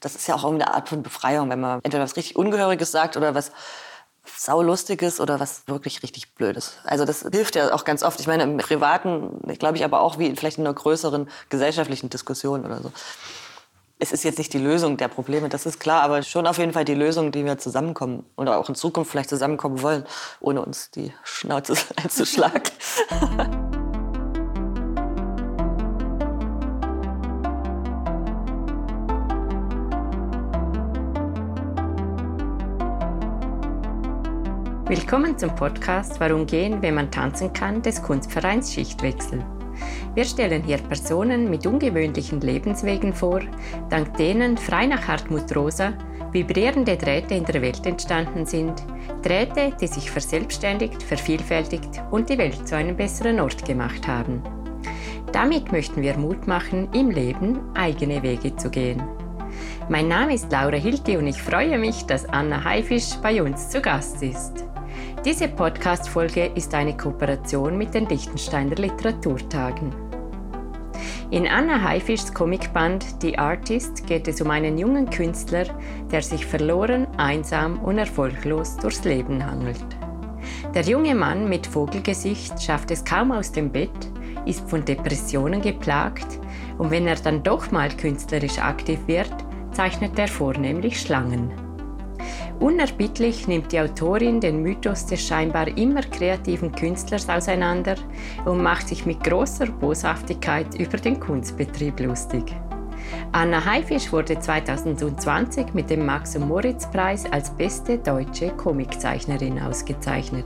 Das ist ja auch irgendwie eine Art von Befreiung, wenn man entweder was richtig Ungehöriges sagt oder was saulustiges oder was wirklich richtig blödes. Also das hilft ja auch ganz oft. Ich meine, im Privaten, glaube ich, aber auch wie vielleicht in einer größeren gesellschaftlichen Diskussion oder so. Es ist jetzt nicht die Lösung der Probleme, das ist klar, aber schon auf jeden Fall die Lösung, die wir zusammenkommen oder auch in Zukunft vielleicht zusammenkommen wollen, ohne uns die Schnauze einzuschlagen. Willkommen zum Podcast Warum gehen, wenn man tanzen kann des Kunstvereins Schichtwechsel. Wir stellen hier Personen mit ungewöhnlichen Lebenswegen vor, dank denen frei nach Hartmut Rosa vibrierende Drähte in der Welt entstanden sind, Drähte, die sich verselbstständigt, vervielfältigt und die Welt zu einem besseren Ort gemacht haben. Damit möchten wir Mut machen, im Leben eigene Wege zu gehen. Mein Name ist Laura Hilti und ich freue mich, dass Anna Haifisch bei uns zu Gast ist. Diese Podcast-Folge ist eine Kooperation mit den Liechtensteiner Literaturtagen. In Anna Haifischs Comicband The Artist geht es um einen jungen Künstler, der sich verloren, einsam und erfolglos durchs Leben hangelt. Der junge Mann mit Vogelgesicht schafft es kaum aus dem Bett, ist von Depressionen geplagt und wenn er dann doch mal künstlerisch aktiv wird, zeichnet er vornehmlich Schlangen. Unerbittlich nimmt die Autorin den Mythos des scheinbar immer kreativen Künstlers auseinander und macht sich mit großer Boshaftigkeit über den Kunstbetrieb lustig. Anna Haifisch wurde 2020 mit dem Max- und Moritz-Preis als beste deutsche Comiczeichnerin ausgezeichnet.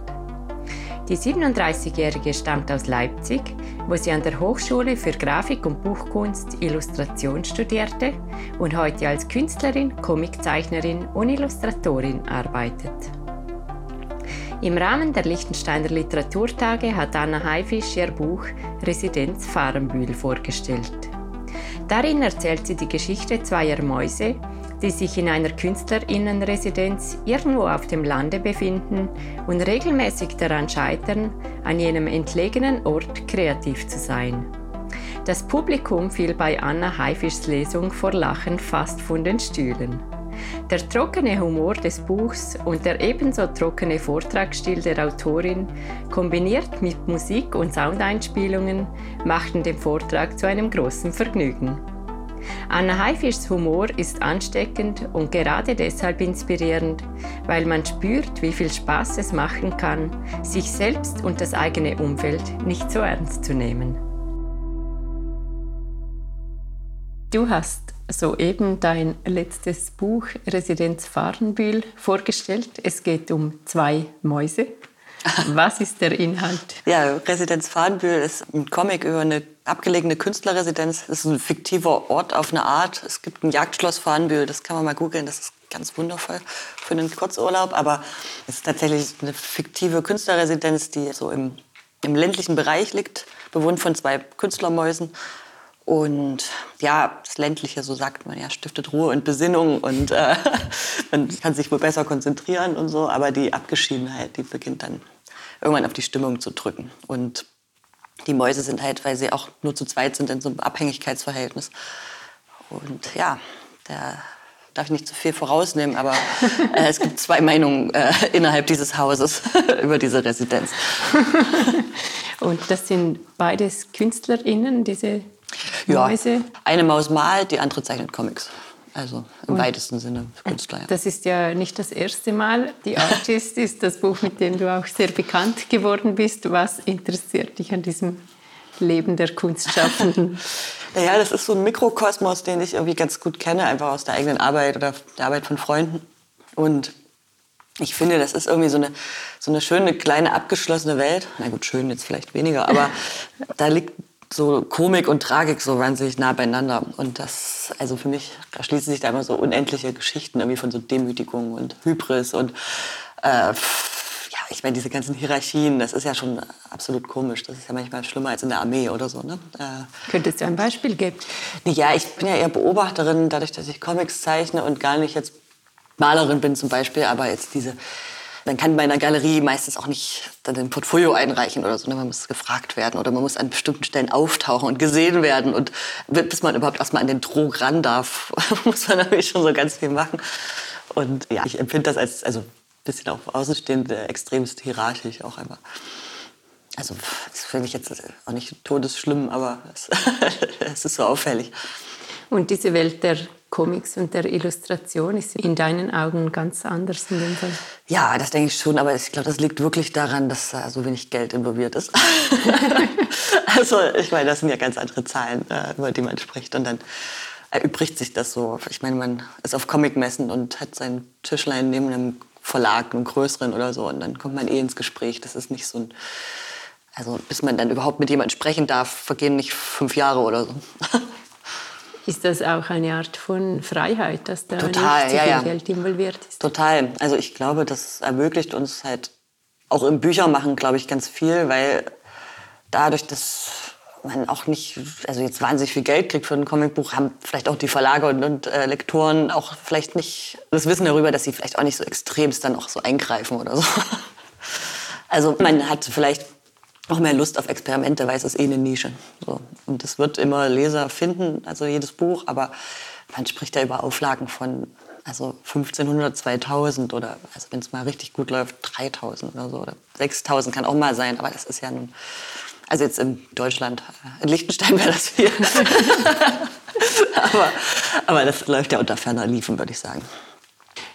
Die 37-Jährige stammt aus Leipzig, wo sie an der Hochschule für Grafik und Buchkunst Illustration studierte und heute als Künstlerin, Comiczeichnerin und Illustratorin arbeitet. Im Rahmen der Liechtensteiner Literaturtage hat Anna Haifisch ihr Buch Residenz Fahrenbühl vorgestellt. Darin erzählt sie die Geschichte zweier Mäuse, die sich in einer Künstlerinnenresidenz irgendwo auf dem Lande befinden und regelmäßig daran scheitern, an jenem entlegenen Ort kreativ zu sein. Das Publikum fiel bei Anna Haifischs Lesung vor Lachen fast von den Stühlen. Der trockene Humor des Buchs und der ebenso trockene Vortragsstil der Autorin, kombiniert mit Musik und Soundeinspielungen, machten den Vortrag zu einem großen Vergnügen. Anna Haifischs Humor ist ansteckend und gerade deshalb inspirierend, weil man spürt, wie viel Spaß es machen kann, sich selbst und das eigene Umfeld nicht so ernst zu nehmen. Du hast soeben dein letztes Buch Residenz Fahrenbühl vorgestellt. Es geht um zwei Mäuse. Was ist der Inhalt? Ja, Residenz Fahrenbühl ist ein Comic über eine abgelegene Künstlerresidenz. Das ist ein fiktiver Ort auf eine Art. Es gibt ein Jagdschloss Farnbühl, das kann man mal googeln. Das ist ganz wundervoll für einen Kurzurlaub. Aber es ist tatsächlich eine fiktive Künstlerresidenz, die so im, im ländlichen Bereich liegt, bewohnt von zwei Künstlermäusen. Und ja, das Ländliche, so sagt man ja, stiftet Ruhe und Besinnung und äh, man kann sich wohl besser konzentrieren und so. Aber die Abgeschiedenheit, die beginnt dann irgendwann auf die Stimmung zu drücken. Und die Mäuse sind halt, weil sie auch nur zu zweit sind, in so einem Abhängigkeitsverhältnis. Und ja, da darf ich nicht zu viel vorausnehmen, aber äh, es gibt zwei Meinungen äh, innerhalb dieses Hauses über diese Residenz. Und das sind beides KünstlerInnen, diese Mäuse? Ja, eine Maus malt, die andere zeichnet Comics. Also im Und weitesten Sinne Künstler. Ja. Das ist ja nicht das erste Mal. Die Artist ist das Buch, mit dem du auch sehr bekannt geworden bist. Was interessiert dich an diesem Leben der Kunstschaffenden? naja, das ist so ein Mikrokosmos, den ich irgendwie ganz gut kenne, einfach aus der eigenen Arbeit oder der Arbeit von Freunden. Und ich finde, das ist irgendwie so eine, so eine schöne, kleine, abgeschlossene Welt. Na gut, schön jetzt vielleicht weniger, aber da liegt so Komik und Tragik so wahnsinnig nah beieinander. Und das, also für mich, da schließen sich da immer so unendliche Geschichten irgendwie von so Demütigung und Hybris und äh, ja, ich meine, diese ganzen Hierarchien, das ist ja schon absolut komisch. Das ist ja manchmal schlimmer als in der Armee oder so. Ne? Äh, Könntest du ein Beispiel geben? Ja, ich bin ja eher Beobachterin, dadurch, dass ich Comics zeichne und gar nicht jetzt Malerin bin zum Beispiel, aber jetzt diese man kann bei einer Galerie meistens auch nicht dann ein Portfolio einreichen oder so. Ne? Man muss gefragt werden oder man muss an bestimmten Stellen auftauchen und gesehen werden. Und bis man überhaupt erstmal an den Trog ran darf, muss man natürlich schon so ganz viel machen. Und ja, ich empfinde das als, also ein bisschen auf Außenstehende, extremst hierarchisch auch einfach. Also das finde ich jetzt auch nicht todesschlimm, aber es ist so auffällig. Und diese Welt der Comics und der Illustration ist in deinen Augen ganz anders in dem Fall? Ja, das denke ich schon, aber ich glaube, das liegt wirklich daran, dass da so wenig Geld involviert ist. also ich meine, das sind ja ganz andere Zahlen, äh, über die man spricht und dann erübrigt sich das so. Ich meine, man ist auf Comicmessen und hat sein Tischlein neben einem Verlag, einem größeren oder so und dann kommt man eh ins Gespräch. Das ist nicht so ein also bis man dann überhaupt mit jemandem sprechen darf, vergehen nicht fünf Jahre oder so. Ist das auch eine Art von Freiheit, dass da Total, nicht ja, viel ja. Geld involviert ist? Total. Also ich glaube, das ermöglicht uns halt auch im Büchermachen, glaube ich, ganz viel, weil dadurch, dass man auch nicht, also jetzt wahnsinnig viel Geld kriegt für ein Comicbuch, haben vielleicht auch die Verlage und, und äh, Lektoren auch vielleicht nicht das Wissen darüber, dass sie vielleicht auch nicht so extremst dann auch so eingreifen oder so. Also man hat vielleicht auch mehr Lust auf Experimente, weil es ist eh eine Nische. So. Und es wird immer Leser finden, also jedes Buch, aber man spricht ja über Auflagen von also 1500, 2000 oder also wenn es mal richtig gut läuft 3000 oder so oder 6000 kann auch mal sein, aber das ist ja nun also jetzt in Deutschland, in Liechtenstein wäre das viel. aber, aber das läuft ja unter ferner Liefen, würde ich sagen.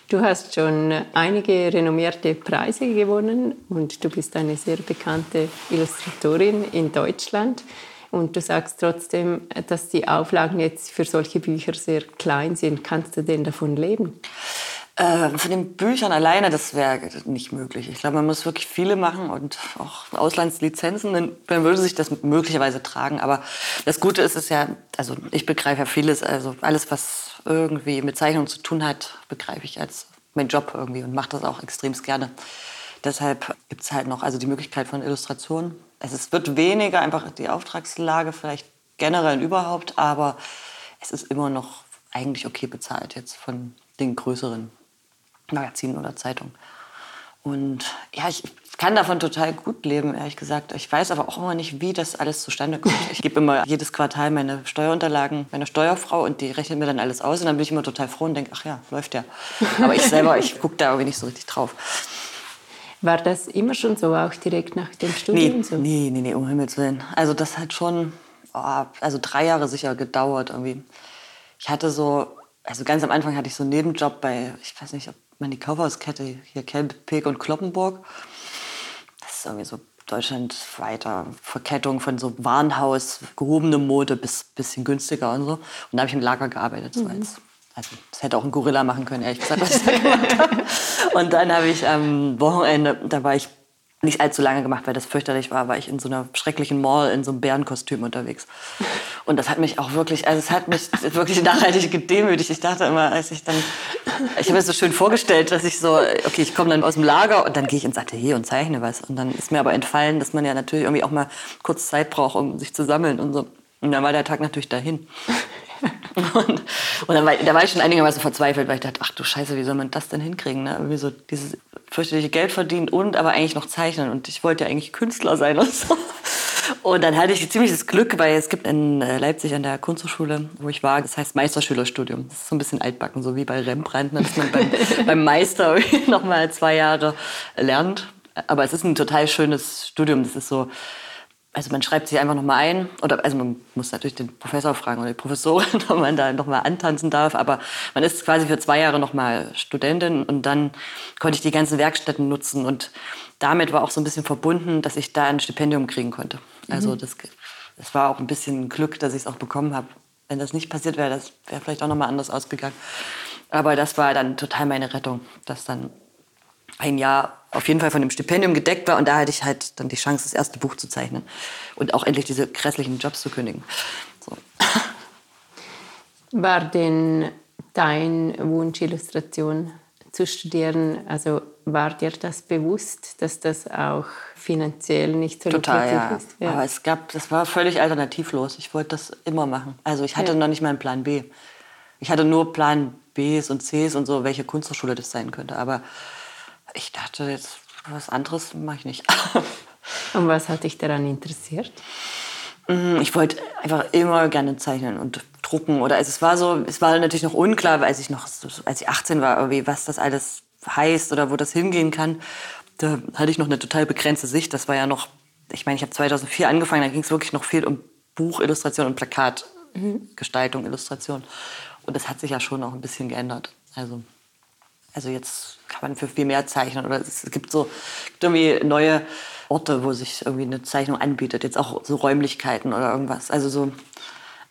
Du hast schon einige renommierte Preise gewonnen und du bist eine sehr bekannte Illustratorin in Deutschland. Und du sagst trotzdem, dass die Auflagen jetzt für solche Bücher sehr klein sind. Kannst du denn davon leben? Äh, von den Büchern alleine, das wäre nicht möglich. Ich glaube, man muss wirklich viele machen und auch Auslandslizenzen, dann, würde sich das möglicherweise tragen. Aber das Gute ist es ja, also ich begreife ja vieles, also alles, was irgendwie mit Zeichnung zu tun hat, begreife ich als mein Job irgendwie und mache das auch extrem gerne. Deshalb gibt es halt noch also die Möglichkeit von Illustration. Es wird weniger einfach die Auftragslage vielleicht generell überhaupt, aber es ist immer noch eigentlich okay bezahlt jetzt von den größeren Magazinen oder Zeitungen. Und ja, ich kann davon total gut leben, ehrlich gesagt. Ich weiß aber auch immer nicht, wie das alles zustande kommt. Ich gebe immer jedes Quartal meine Steuerunterlagen meiner Steuerfrau und die rechnet mir dann alles aus. Und dann bin ich immer total froh und denke, ach ja, läuft ja. Aber ich selber, ich gucke da irgendwie nicht so richtig drauf. War das immer schon so, auch direkt nach dem Studium? Nee, so? nee, nee, nee, um Himmels Willen. Also das hat schon, oh, also drei Jahre sicher gedauert irgendwie. Ich hatte so, also ganz am Anfang hatte ich so einen Nebenjob bei, ich weiß nicht, ob man die Kaufhauskette hier kennt, Peek und Kloppenburg ist irgendwie so deutschlandweiter Verkettung von so Warenhaus, gehobene Mode bis bisschen günstiger und so. Und da habe ich im Lager gearbeitet. So als, also das hätte auch ein Gorilla machen können, ehrlich gesagt, was ich da gemacht habe. Und dann habe ich am Wochenende, da war ich nicht allzu lange gemacht, weil das fürchterlich war, war ich in so einer schrecklichen Mall in so einem Bärenkostüm unterwegs. Und das hat mich auch wirklich, also es hat mich wirklich nachhaltig gedemütigt. Ich dachte immer, als ich dann, ich habe mir das so schön vorgestellt, dass ich so, okay, ich komme dann aus dem Lager und dann gehe ich ins Atelier und zeichne was. Und dann ist mir aber entfallen, dass man ja natürlich irgendwie auch mal kurz Zeit braucht, um sich zu sammeln und so. Und dann war der Tag natürlich dahin. Und, und dann war, da war ich schon einigermaßen verzweifelt, weil ich dachte, ach du Scheiße, wie soll man das denn hinkriegen? Ne? Irgendwie so dieses fürchterliche Geld verdient und aber eigentlich noch zeichnen. Und ich wollte ja eigentlich Künstler sein und so. Und dann hatte ich ziemlich das Glück, weil es gibt in äh, Leipzig an der Kunsthochschule, wo ich war, das heißt Meisterschülerstudium. Das ist so ein bisschen altbacken, so wie bei Rembrandt, ne, dass man beim, beim Meister noch mal zwei Jahre lernt. Aber es ist ein total schönes Studium. Das ist so, also man schreibt sich einfach noch mal ein oder also man muss natürlich den Professor fragen oder die Professorin, ob man da noch mal antanzen darf, aber man ist quasi für zwei Jahre noch mal Studentin und dann konnte ich die ganzen Werkstätten nutzen und damit war auch so ein bisschen verbunden, dass ich da ein Stipendium kriegen konnte. Also das, das war auch ein bisschen Glück, dass ich es auch bekommen habe. Wenn das nicht passiert wäre, das wäre vielleicht auch noch mal anders ausgegangen. Aber das war dann total meine Rettung, dass dann ein Jahr auf jeden Fall von dem Stipendium gedeckt war und da hatte ich halt dann die Chance, das erste Buch zu zeichnen und auch endlich diese grässlichen Jobs zu kündigen. So. War denn dein Wunsch, Illustration zu studieren, also war dir das bewusst, dass das auch finanziell nicht so Total, ja. ist? Ja. Aber es gab, das war völlig alternativlos. Ich wollte das immer machen. Also ich hatte Ja. noch nicht mal einen Plan B. Ich hatte nur Plan Bs und Cs und so, welche Kunsthochschule das sein könnte. Aber Ich dachte jetzt, was anderes mache ich nicht. Und was hat dich daran interessiert? Mm, ich wollte einfach immer gerne zeichnen und drucken. Oder es war so, es war natürlich noch unklar, als ich noch, als ich 18 war, was das alles heißt oder wo das hingehen kann. Da hatte ich noch eine total begrenzte Sicht. Das war ja noch, ich meine, ich habe 2004 angefangen, da ging es wirklich noch viel um Buchillustration und Plakatgestaltung, Illustration. Und das hat sich ja schon auch ein bisschen geändert. Also, also jetzt kann man für viel mehr zeichnen. Oder es gibt so gibt irgendwie neue Orte, wo sich irgendwie eine Zeichnung anbietet. Jetzt auch so Räumlichkeiten oder irgendwas. Also so,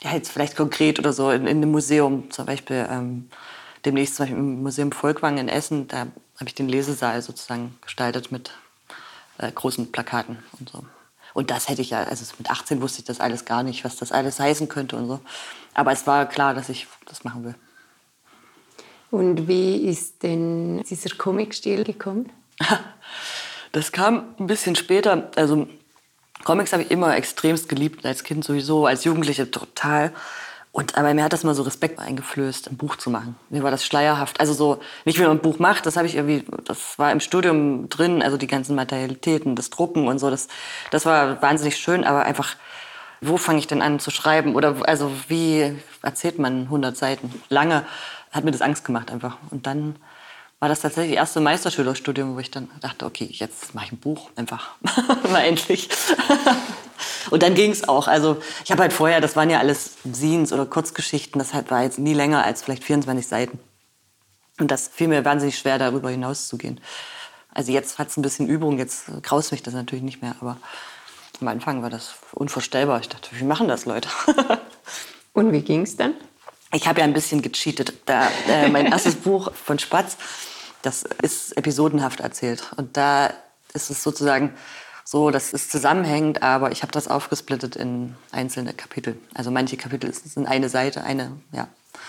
ja, jetzt vielleicht konkret oder so in, in einem Museum zum Beispiel. Ähm, demnächst zum Beispiel im Museum Volkwang in Essen, da habe ich den Lesesaal sozusagen gestaltet mit äh, großen Plakaten und so. Und das hätte ich ja, also mit 18 wusste ich das alles gar nicht, was das alles heißen könnte und so. Aber es war klar, dass ich das machen will. Und wie ist denn dieser Comic-Stil gekommen? Das kam ein bisschen später. Also Comics habe ich immer extremst geliebt, als Kind sowieso, als Jugendliche total. Und, aber mir hat das mal so Respekt eingeflößt, ein Buch zu machen. Mir war das schleierhaft. Also so, nicht wie man ein Buch macht, das habe ich irgendwie, das war im Studium drin, also die ganzen Materialitäten, das Drucken und so, das, das war wahnsinnig schön, aber einfach, wo fange ich denn an zu schreiben? Oder also wie erzählt man 100 Seiten? Lange hat mir das Angst gemacht einfach. Und dann war das tatsächlich das erste Meisterschülerstudium, wo ich dann dachte, okay, jetzt mache ich ein Buch, einfach mal endlich. Und dann ging es auch. Also ich habe halt vorher, das waren ja alles Scenes oder Kurzgeschichten, das war jetzt nie länger als vielleicht 24 Seiten. Und das fiel mir wahnsinnig schwer, darüber hinaus zu gehen. Also jetzt hat es ein bisschen Übung, jetzt graust mich das natürlich nicht mehr, aber am Anfang war das unvorstellbar. Ich dachte, wie machen das Leute? Und wie ging es dann? Ich habe ja ein bisschen gecheatet. Da, äh, mein erstes Buch von Spatz, das ist episodenhaft erzählt. Und da ist es sozusagen so, das ist zusammenhängend, aber ich habe das aufgesplittet in einzelne Kapitel. Also manche Kapitel sind eine Seite, eine, ja,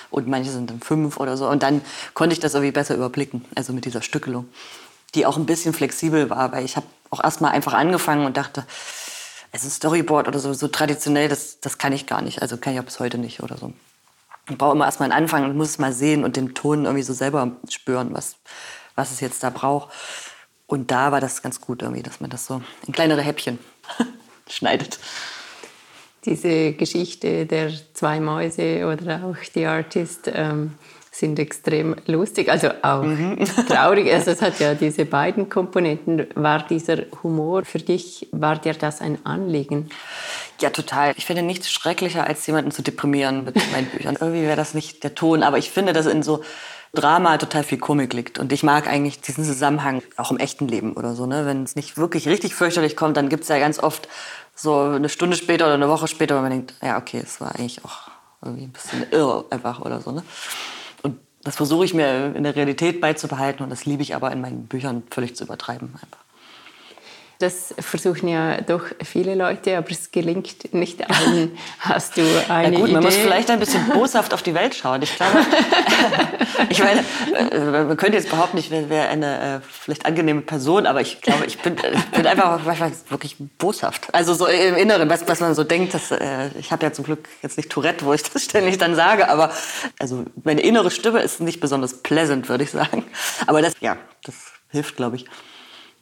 und manche sind dann fünf oder so. Und dann konnte ich das irgendwie besser überblicken, also mit dieser Stückelung, die auch ein bisschen flexibel war, weil ich habe auch erstmal einfach angefangen und dachte, es ist Storyboard oder so, so traditionell, das, das kann ich gar nicht. Also kann ich auch bis heute nicht oder so. Ich brauche immer erstmal einen Anfang und muss es mal sehen und den Ton irgendwie so selber spüren, was, was es jetzt da braucht. Und da war das ganz gut irgendwie, dass man das so in kleinere Häppchen schneidet. Diese Geschichte der zwei Mäuse oder auch die Artist ähm, sind extrem lustig, also auch mhm. traurig. Also es hat ja diese beiden Komponenten. War dieser Humor für dich, war dir das ein Anliegen? Ja, total. Ich finde nichts schrecklicher, als jemanden zu deprimieren mit meinen Büchern. Irgendwie wäre das nicht der Ton, aber ich finde, dass in so Drama total viel Komik liegt. Und ich mag eigentlich diesen Zusammenhang auch im echten Leben oder so. Ne? Wenn es nicht wirklich richtig fürchterlich kommt, dann gibt es ja ganz oft so eine Stunde später oder eine Woche später, wo man denkt, ja, okay, es war eigentlich auch irgendwie ein bisschen irre einfach oder so. Ne? Das versuche ich mir in der Realität beizubehalten und das liebe ich aber in meinen Büchern völlig zu übertreiben einfach. Das versuchen ja doch viele Leute, aber es gelingt nicht allen. Hast du eine ja gut, Idee? Man muss vielleicht ein bisschen boshaft auf die Welt schauen. Ich glaube, ich meine, äh, man könnte jetzt behaupten, ich wäre eine äh, vielleicht angenehme Person, aber ich glaube, ich bin, ich bin einfach wirklich boshaft. Also so im Inneren, was, was man so denkt, dass, äh, ich habe ja zum Glück jetzt nicht Tourette, wo ich das ständig dann sage, aber also meine innere Stimme ist nicht besonders pleasant, würde ich sagen. Aber das, ja, das hilft, glaube ich.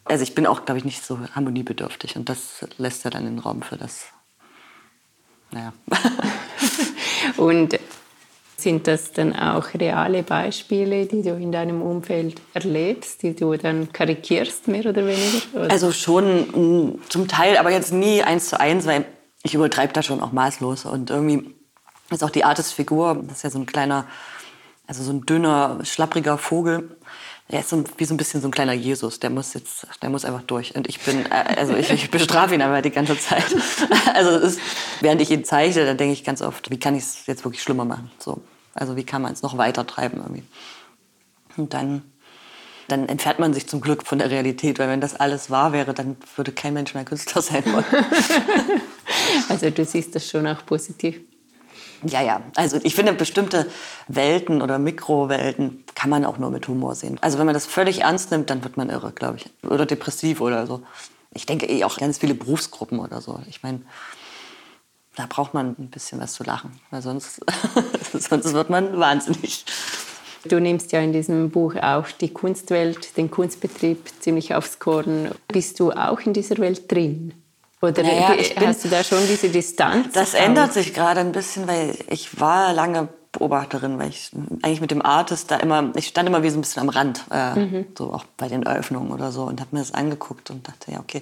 Also ich bin auch, glaube ich, nicht so harmoniebedürftig und das lässt ja dann den Raum für das. Naja. und sind das dann auch reale Beispiele, die du in deinem Umfeld erlebst, die du dann karikierst, mehr oder weniger? Oder? Also schon mm, zum Teil, aber jetzt nie eins zu eins, weil ich übertreibe da schon auch maßlos. Und irgendwie ist auch die Artist-Figur, das ist ja so ein kleiner, also so ein dünner, schlappriger Vogel, er ist so, wie so ein bisschen so ein kleiner Jesus. Der muss jetzt, der muss einfach durch. Und ich bin, äh, also ich, ich bestrafe ihn aber die ganze Zeit. Also ist, während ich ihn zeichne, dann denke ich ganz oft, wie kann ich es jetzt wirklich schlimmer machen? So, also wie kann man es noch weiter treiben irgendwie? Und dann, dann entfernt man sich zum Glück von der Realität, weil wenn das alles wahr wäre, dann würde kein Mensch mehr Künstler sein wollen. also du siehst das schon auch positiv. Ja, ja. Also ich finde, bestimmte Welten oder Mikrowelten kann man auch nur mit Humor sehen. Also wenn man das völlig ernst nimmt, dann wird man irre, glaube ich. Oder depressiv oder so. Ich denke eh auch ganz viele Berufsgruppen oder so. Ich meine, da braucht man ein bisschen was zu lachen, weil sonst, sonst wird man wahnsinnig. Du nimmst ja in diesem Buch auch die Kunstwelt, den Kunstbetrieb ziemlich aufs Korn. Bist du auch in dieser Welt drin? Oder naja, hast du da schon diese Distanz? Das ändert sich gerade ein bisschen, weil ich war lange Beobachterin, weil ich eigentlich mit dem Artist da immer, ich stand immer wie so ein bisschen am Rand, äh, mhm. so auch bei den Eröffnungen oder so und habe mir das angeguckt und dachte, ja, okay,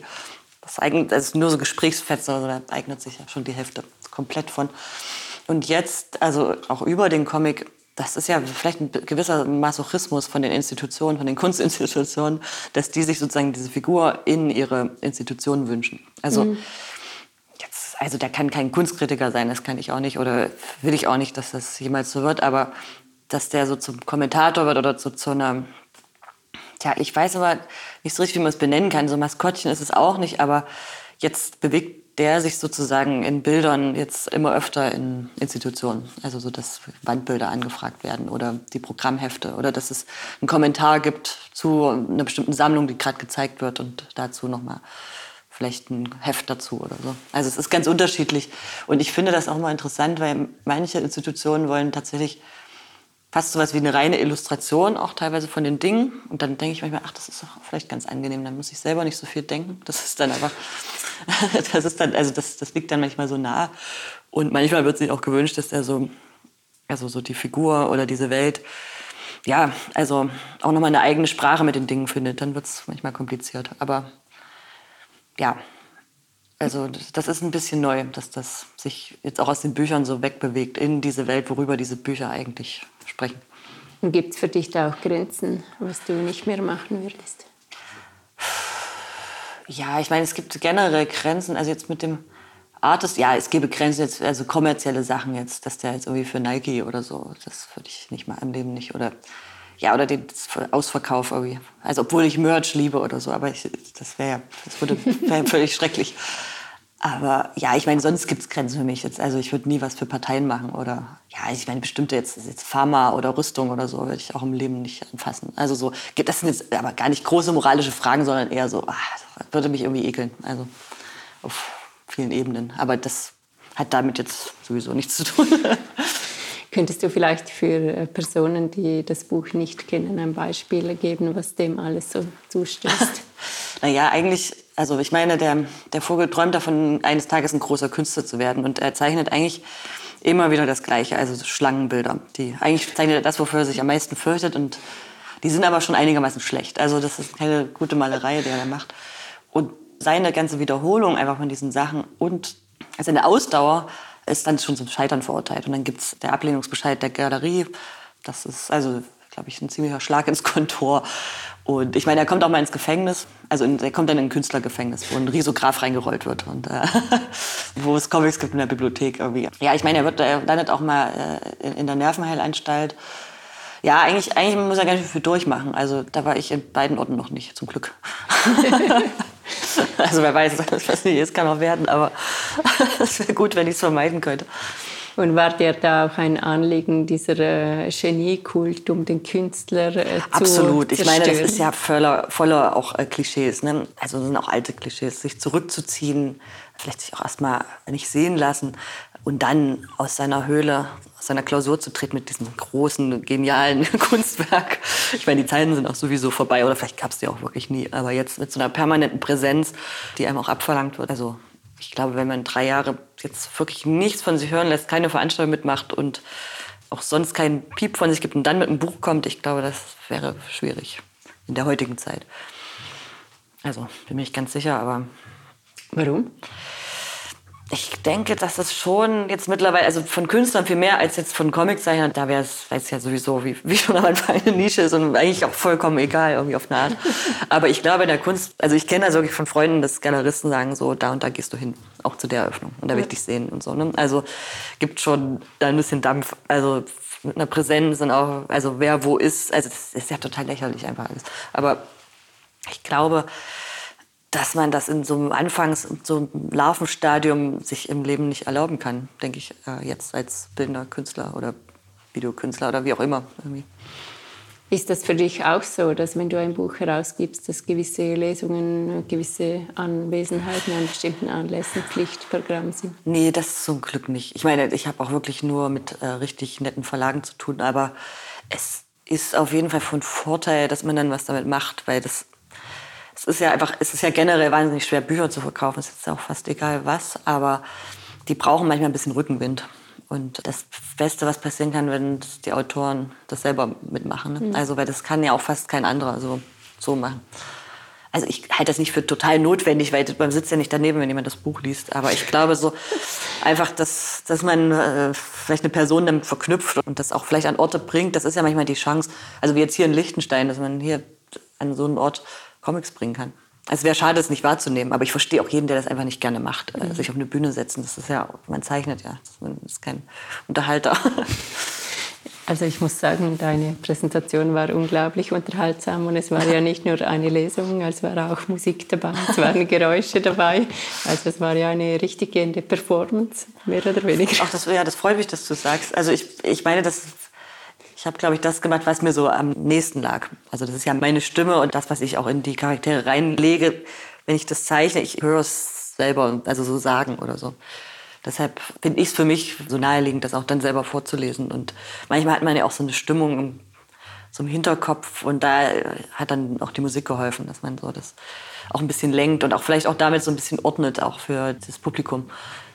das, eignet, das ist nur so Gesprächsfetzen, also da eignet sich ja schon die Hälfte komplett von. Und jetzt, also auch über den Comic, das ist ja vielleicht ein gewisser Masochismus von den Institutionen, von den Kunstinstitutionen, dass die sich sozusagen diese Figur in ihre Institutionen wünschen. Also mhm. jetzt, also der kann kein Kunstkritiker sein, das kann ich auch nicht oder will ich auch nicht, dass das jemals so wird, aber dass der so zum Kommentator wird oder zu, zu einer, tja, ich weiß aber nicht so richtig, wie man es benennen kann. So Maskottchen ist es auch nicht, aber jetzt bewegt der sich sozusagen in Bildern jetzt immer öfter in Institutionen, also so, dass Wandbilder angefragt werden oder die Programmhefte oder dass es einen Kommentar gibt zu einer bestimmten Sammlung, die gerade gezeigt wird und dazu nochmal vielleicht ein Heft dazu oder so. Also es ist ganz unterschiedlich und ich finde das auch mal interessant, weil manche Institutionen wollen tatsächlich fast so was wie eine reine Illustration auch teilweise von den Dingen. Und dann denke ich manchmal, ach, das ist doch vielleicht ganz angenehm, dann muss ich selber nicht so viel denken. Das ist dann einfach, das ist dann, also das, das liegt dann manchmal so nah. Und manchmal wird sich auch gewünscht, dass der so, also so die Figur oder diese Welt, ja, also auch nochmal eine eigene Sprache mit den Dingen findet. Dann wird es manchmal kompliziert. Aber ja, also das ist ein bisschen neu, dass das sich jetzt auch aus den Büchern so wegbewegt in diese Welt, worüber diese Bücher eigentlich sprechen. Und gibt es für dich da auch Grenzen, was du nicht mehr machen würdest? Ja, ich meine, es gibt generell Grenzen. Also jetzt mit dem Artist, ja, es gäbe Grenzen jetzt, also kommerzielle Sachen jetzt, dass der jetzt irgendwie für Nike oder so, das würde ich nicht mal im Leben nicht. Oder ja, oder den Ausverkauf irgendwie. Also obwohl ich Merch liebe oder so, aber ich, das wäre das würde wär völlig schrecklich. Aber ja, ich meine, sonst gibt es Grenzen für mich jetzt. Also ich würde nie was für Parteien machen oder ja, ich meine, bestimmte jetzt, jetzt Pharma oder Rüstung oder so würde ich auch im Leben nicht anfassen. Also so, das sind jetzt aber gar nicht große moralische Fragen, sondern eher so, ach, würde mich irgendwie ekeln. Also auf vielen Ebenen. Aber das hat damit jetzt sowieso nichts zu tun. Könntest du vielleicht für äh, Personen, die das Buch nicht kennen, ein Beispiel geben, was dem alles so zustößt? naja, eigentlich also ich meine, der, der Vogel träumt davon, eines Tages ein großer Künstler zu werden. Und er zeichnet eigentlich immer wieder das Gleiche, also Schlangenbilder. Die, eigentlich zeichnet er das, wofür er sich am meisten fürchtet. Und die sind aber schon einigermaßen schlecht. Also das ist keine gute Malerei, die er da macht. Und seine ganze Wiederholung einfach von diesen Sachen und seine Ausdauer ist dann schon zum Scheitern verurteilt. Und dann gibt es der Ablehnungsbescheid der Galerie. Das ist also, glaube ich, ein ziemlicher Schlag ins Kontor. Und ich meine, er kommt auch mal ins Gefängnis. Also in, er kommt dann in ein Künstlergefängnis, wo ein Risograph reingerollt wird und äh, wo es Comics gibt in der Bibliothek irgendwie. Ja, ich meine, er, wird, er landet auch mal äh, in, in der Nervenheilanstalt. Ja, eigentlich, eigentlich muss er ganz schön viel durchmachen. Also da war ich in beiden Orten noch nicht, zum Glück. also wer weiß, was nicht ist, kann auch werden, aber es wäre gut, wenn ich es vermeiden könnte. Und war dir da auch ein Anliegen, dieser äh, Geniekult um den Künstler äh, zu Absolut. Ich meine, das ist ja voller, voller auch äh, Klischees. Ne? Also sind auch alte Klischees. Sich zurückzuziehen, vielleicht sich auch erstmal nicht sehen lassen und dann aus seiner Höhle, aus seiner Klausur zu treten mit diesem großen, genialen Kunstwerk. Ich meine, die Zeiten sind auch sowieso vorbei oder vielleicht gab es die auch wirklich nie. Aber jetzt mit so einer permanenten Präsenz, die einem auch abverlangt wird. Also ich glaube, wenn man drei Jahre jetzt wirklich nichts von sich hören lässt, keine Veranstaltung mitmacht und auch sonst keinen Piep von sich gibt und dann mit einem Buch kommt, ich glaube, das wäre schwierig in der heutigen Zeit. Also, bin mir nicht ganz sicher, aber. Warum? Ich denke, dass es schon jetzt mittlerweile, also von Künstlern viel mehr als jetzt von Comiczeichnern, da wäre es, weiß ja sowieso, wie, wie schon am Anfang eine Nische ist und eigentlich auch vollkommen egal, irgendwie auf eine Art. Aber ich glaube, in der Kunst, also ich kenne das wirklich von Freunden, dass Galeristen sagen so, da und da gehst du hin, auch zu der Eröffnung und da will ich dich sehen und so. Ne? Also gibt schon da ein bisschen Dampf, also mit einer Präsenz und auch, also wer wo ist, also das ist ja total lächerlich einfach alles. Aber ich glaube, dass man das in so einem Anfangs-, so einem Larvenstadium sich im Leben nicht erlauben kann, denke ich, äh, jetzt als bildender Künstler oder Videokünstler oder wie auch immer. Irgendwie. Ist das für dich auch so, dass wenn du ein Buch herausgibst, dass gewisse Lesungen, gewisse Anwesenheiten an bestimmten Anlässen Pflichtprogramm sind? Nee, das zum Glück nicht. Ich meine, ich habe auch wirklich nur mit äh, richtig netten Verlagen zu tun, aber es ist auf jeden Fall von Vorteil, dass man dann was damit macht, weil das es ist ja einfach, es ist ja generell wahnsinnig schwer, Bücher zu verkaufen. Es ist auch fast egal was, aber die brauchen manchmal ein bisschen Rückenwind. Und das Beste, was passieren kann, wenn die Autoren das selber mitmachen. Ne? Mhm. Also, weil das kann ja auch fast kein anderer so, so machen. Also ich halte das nicht für total notwendig, weil man sitzt ja nicht daneben, wenn jemand das Buch liest. Aber ich glaube so einfach, dass, dass man äh, vielleicht eine Person damit verknüpft und das auch vielleicht an Orte bringt. Das ist ja manchmal die Chance. Also wie jetzt hier in Liechtenstein, dass man hier an so einen Ort Comics bringen kann. Es wäre schade, es nicht wahrzunehmen, aber ich verstehe auch jeden, der das einfach nicht gerne macht. Mhm. Sich auf eine Bühne setzen, das ist ja, man zeichnet ja, man ist kein Unterhalter. Also ich muss sagen, deine Präsentation war unglaublich unterhaltsam und es war ja nicht nur eine Lesung, es war auch Musik dabei, es waren Geräusche dabei. Also es war ja eine richtig gehende Performance, mehr oder weniger. Ach, das, ja, das freut mich, dass du sagst. Also ich, ich meine, das ich habe, glaube ich, das gemacht, was mir so am nächsten lag. Also das ist ja meine Stimme und das, was ich auch in die Charaktere reinlege. Wenn ich das zeichne, ich höre es selber, also so sagen oder so. Deshalb finde ich es für mich so naheliegend, das auch dann selber vorzulesen. Und manchmal hat man ja auch so eine Stimmung so im Hinterkopf und da hat dann auch die Musik geholfen, dass man so das auch ein bisschen lenkt und auch vielleicht auch damit so ein bisschen ordnet, auch für das Publikum,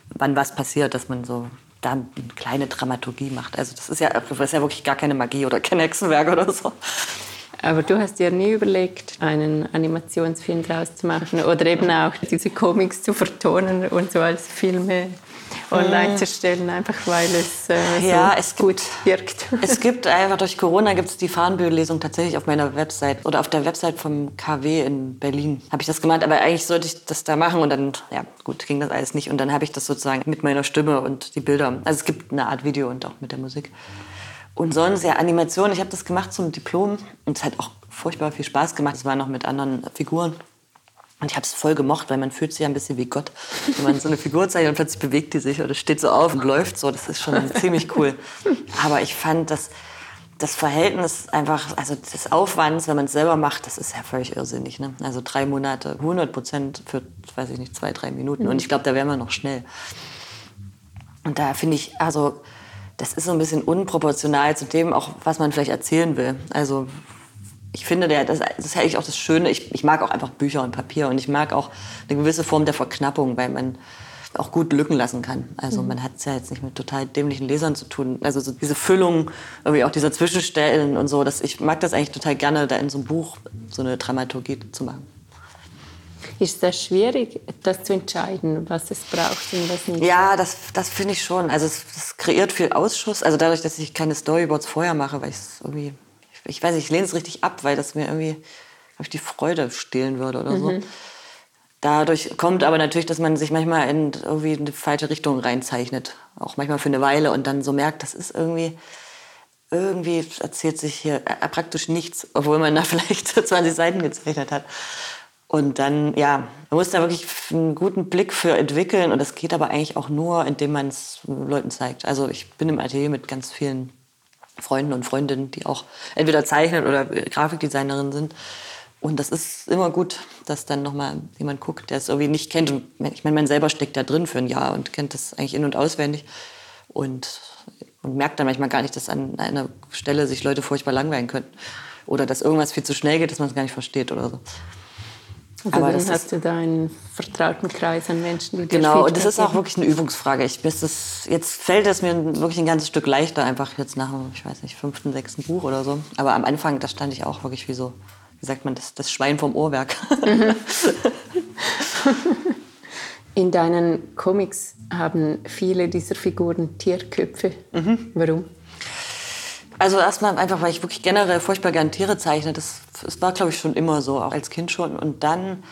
wann was passiert, dass man so da eine kleine Dramaturgie macht. Also das ist ja, das ist ja wirklich gar keine Magie oder kein Hexenwerk oder so. Aber du hast dir nie überlegt, einen Animationsfilm draus zu machen oder eben auch diese Comics zu vertonen und so als Filme online zu stellen, einfach weil es äh, so ja, es gut gibt, wirkt. Es gibt einfach durch Corona gibt es die Farnbühl-Lesung tatsächlich auf meiner Website oder auf der Website vom KW in Berlin habe ich das gemacht, aber eigentlich sollte ich das da machen und dann, ja gut, ging das alles nicht und dann habe ich das sozusagen mit meiner Stimme und die Bilder, also es gibt eine Art Video und auch mit der Musik. Und sonst, ja, Animation, ich habe das gemacht zum Diplom und es hat auch furchtbar viel Spaß gemacht. Es war noch mit anderen Figuren. Und ich habe es voll gemocht, weil man fühlt sich ja ein bisschen wie Gott. Wenn man so eine Figur zeigt und plötzlich bewegt die sich oder steht so auf und läuft so, das ist schon ziemlich cool. Aber ich fand, dass das Verhältnis einfach, also des Aufwands, wenn man es selber macht, das ist ja völlig irrsinnig. Ne? Also drei Monate, 100 Prozent für, weiß ich nicht, zwei, drei Minuten. Und ich glaube, da wären wir noch schnell. Und da finde ich, also das ist so ein bisschen unproportional zu dem, auch was man vielleicht erzählen will. Also ich finde, der, das, das ist eigentlich auch das Schöne. Ich, ich mag auch einfach Bücher und Papier und ich mag auch eine gewisse Form der Verknappung, weil man auch gut Lücken lassen kann. Also mhm. man hat es ja jetzt nicht mit total dämlichen Lesern zu tun. Also so diese Füllung, irgendwie auch dieser Zwischenstellen und so. Das, ich mag das eigentlich total gerne, da in so einem Buch so eine Dramaturgie zu machen. Ist das schwierig, das zu entscheiden, was es braucht und was nicht? Ja, das, das finde ich schon. Also es, das kreiert viel Ausschuss. Also dadurch, dass ich keine Storyboards vorher mache, weil ich es irgendwie ich weiß nicht, ich lehne es richtig ab, weil das mir irgendwie ich, die Freude stehlen würde oder so. Mhm. Dadurch kommt aber natürlich, dass man sich manchmal in irgendwie in die falsche Richtung reinzeichnet. Auch manchmal für eine Weile und dann so merkt, das ist irgendwie, irgendwie erzählt sich hier äh, praktisch nichts, obwohl man da vielleicht 20 Seiten gezeichnet hat. Und dann, ja, man muss da wirklich einen guten Blick für entwickeln. Und das geht aber eigentlich auch nur, indem man es Leuten zeigt. Also ich bin im Atelier mit ganz vielen Freunden und Freundinnen, die auch entweder zeichnen oder Grafikdesignerin sind. Und das ist immer gut, dass dann nochmal jemand guckt, der es irgendwie nicht kennt. Und ich meine, man selber steckt da drin für ein Jahr und kennt das eigentlich in- und auswendig. Und, und merkt dann manchmal gar nicht, dass an einer Stelle sich Leute furchtbar langweilen könnten. Oder dass irgendwas viel zu schnell geht, dass man es gar nicht versteht oder so. Also Aber dann hast du da einen vertrauten Kreis an Menschen, die Genau, und das ist auch wirklich eine Übungsfrage. Ich, das, jetzt fällt es mir wirklich ein ganzes Stück leichter, einfach jetzt nach dem, ich weiß nicht, fünften, sechsten Buch oder so. Aber am Anfang, da stand ich auch wirklich wie so, wie sagt man, das, das Schwein vom Ohrwerk. Mhm. In deinen Comics haben viele dieser Figuren Tierköpfe. Mhm. Warum? Also erstmal einfach, weil ich wirklich generell furchtbar gerne Tiere zeichne. Das, das war, glaube ich, schon immer so, auch als Kind schon. Und dann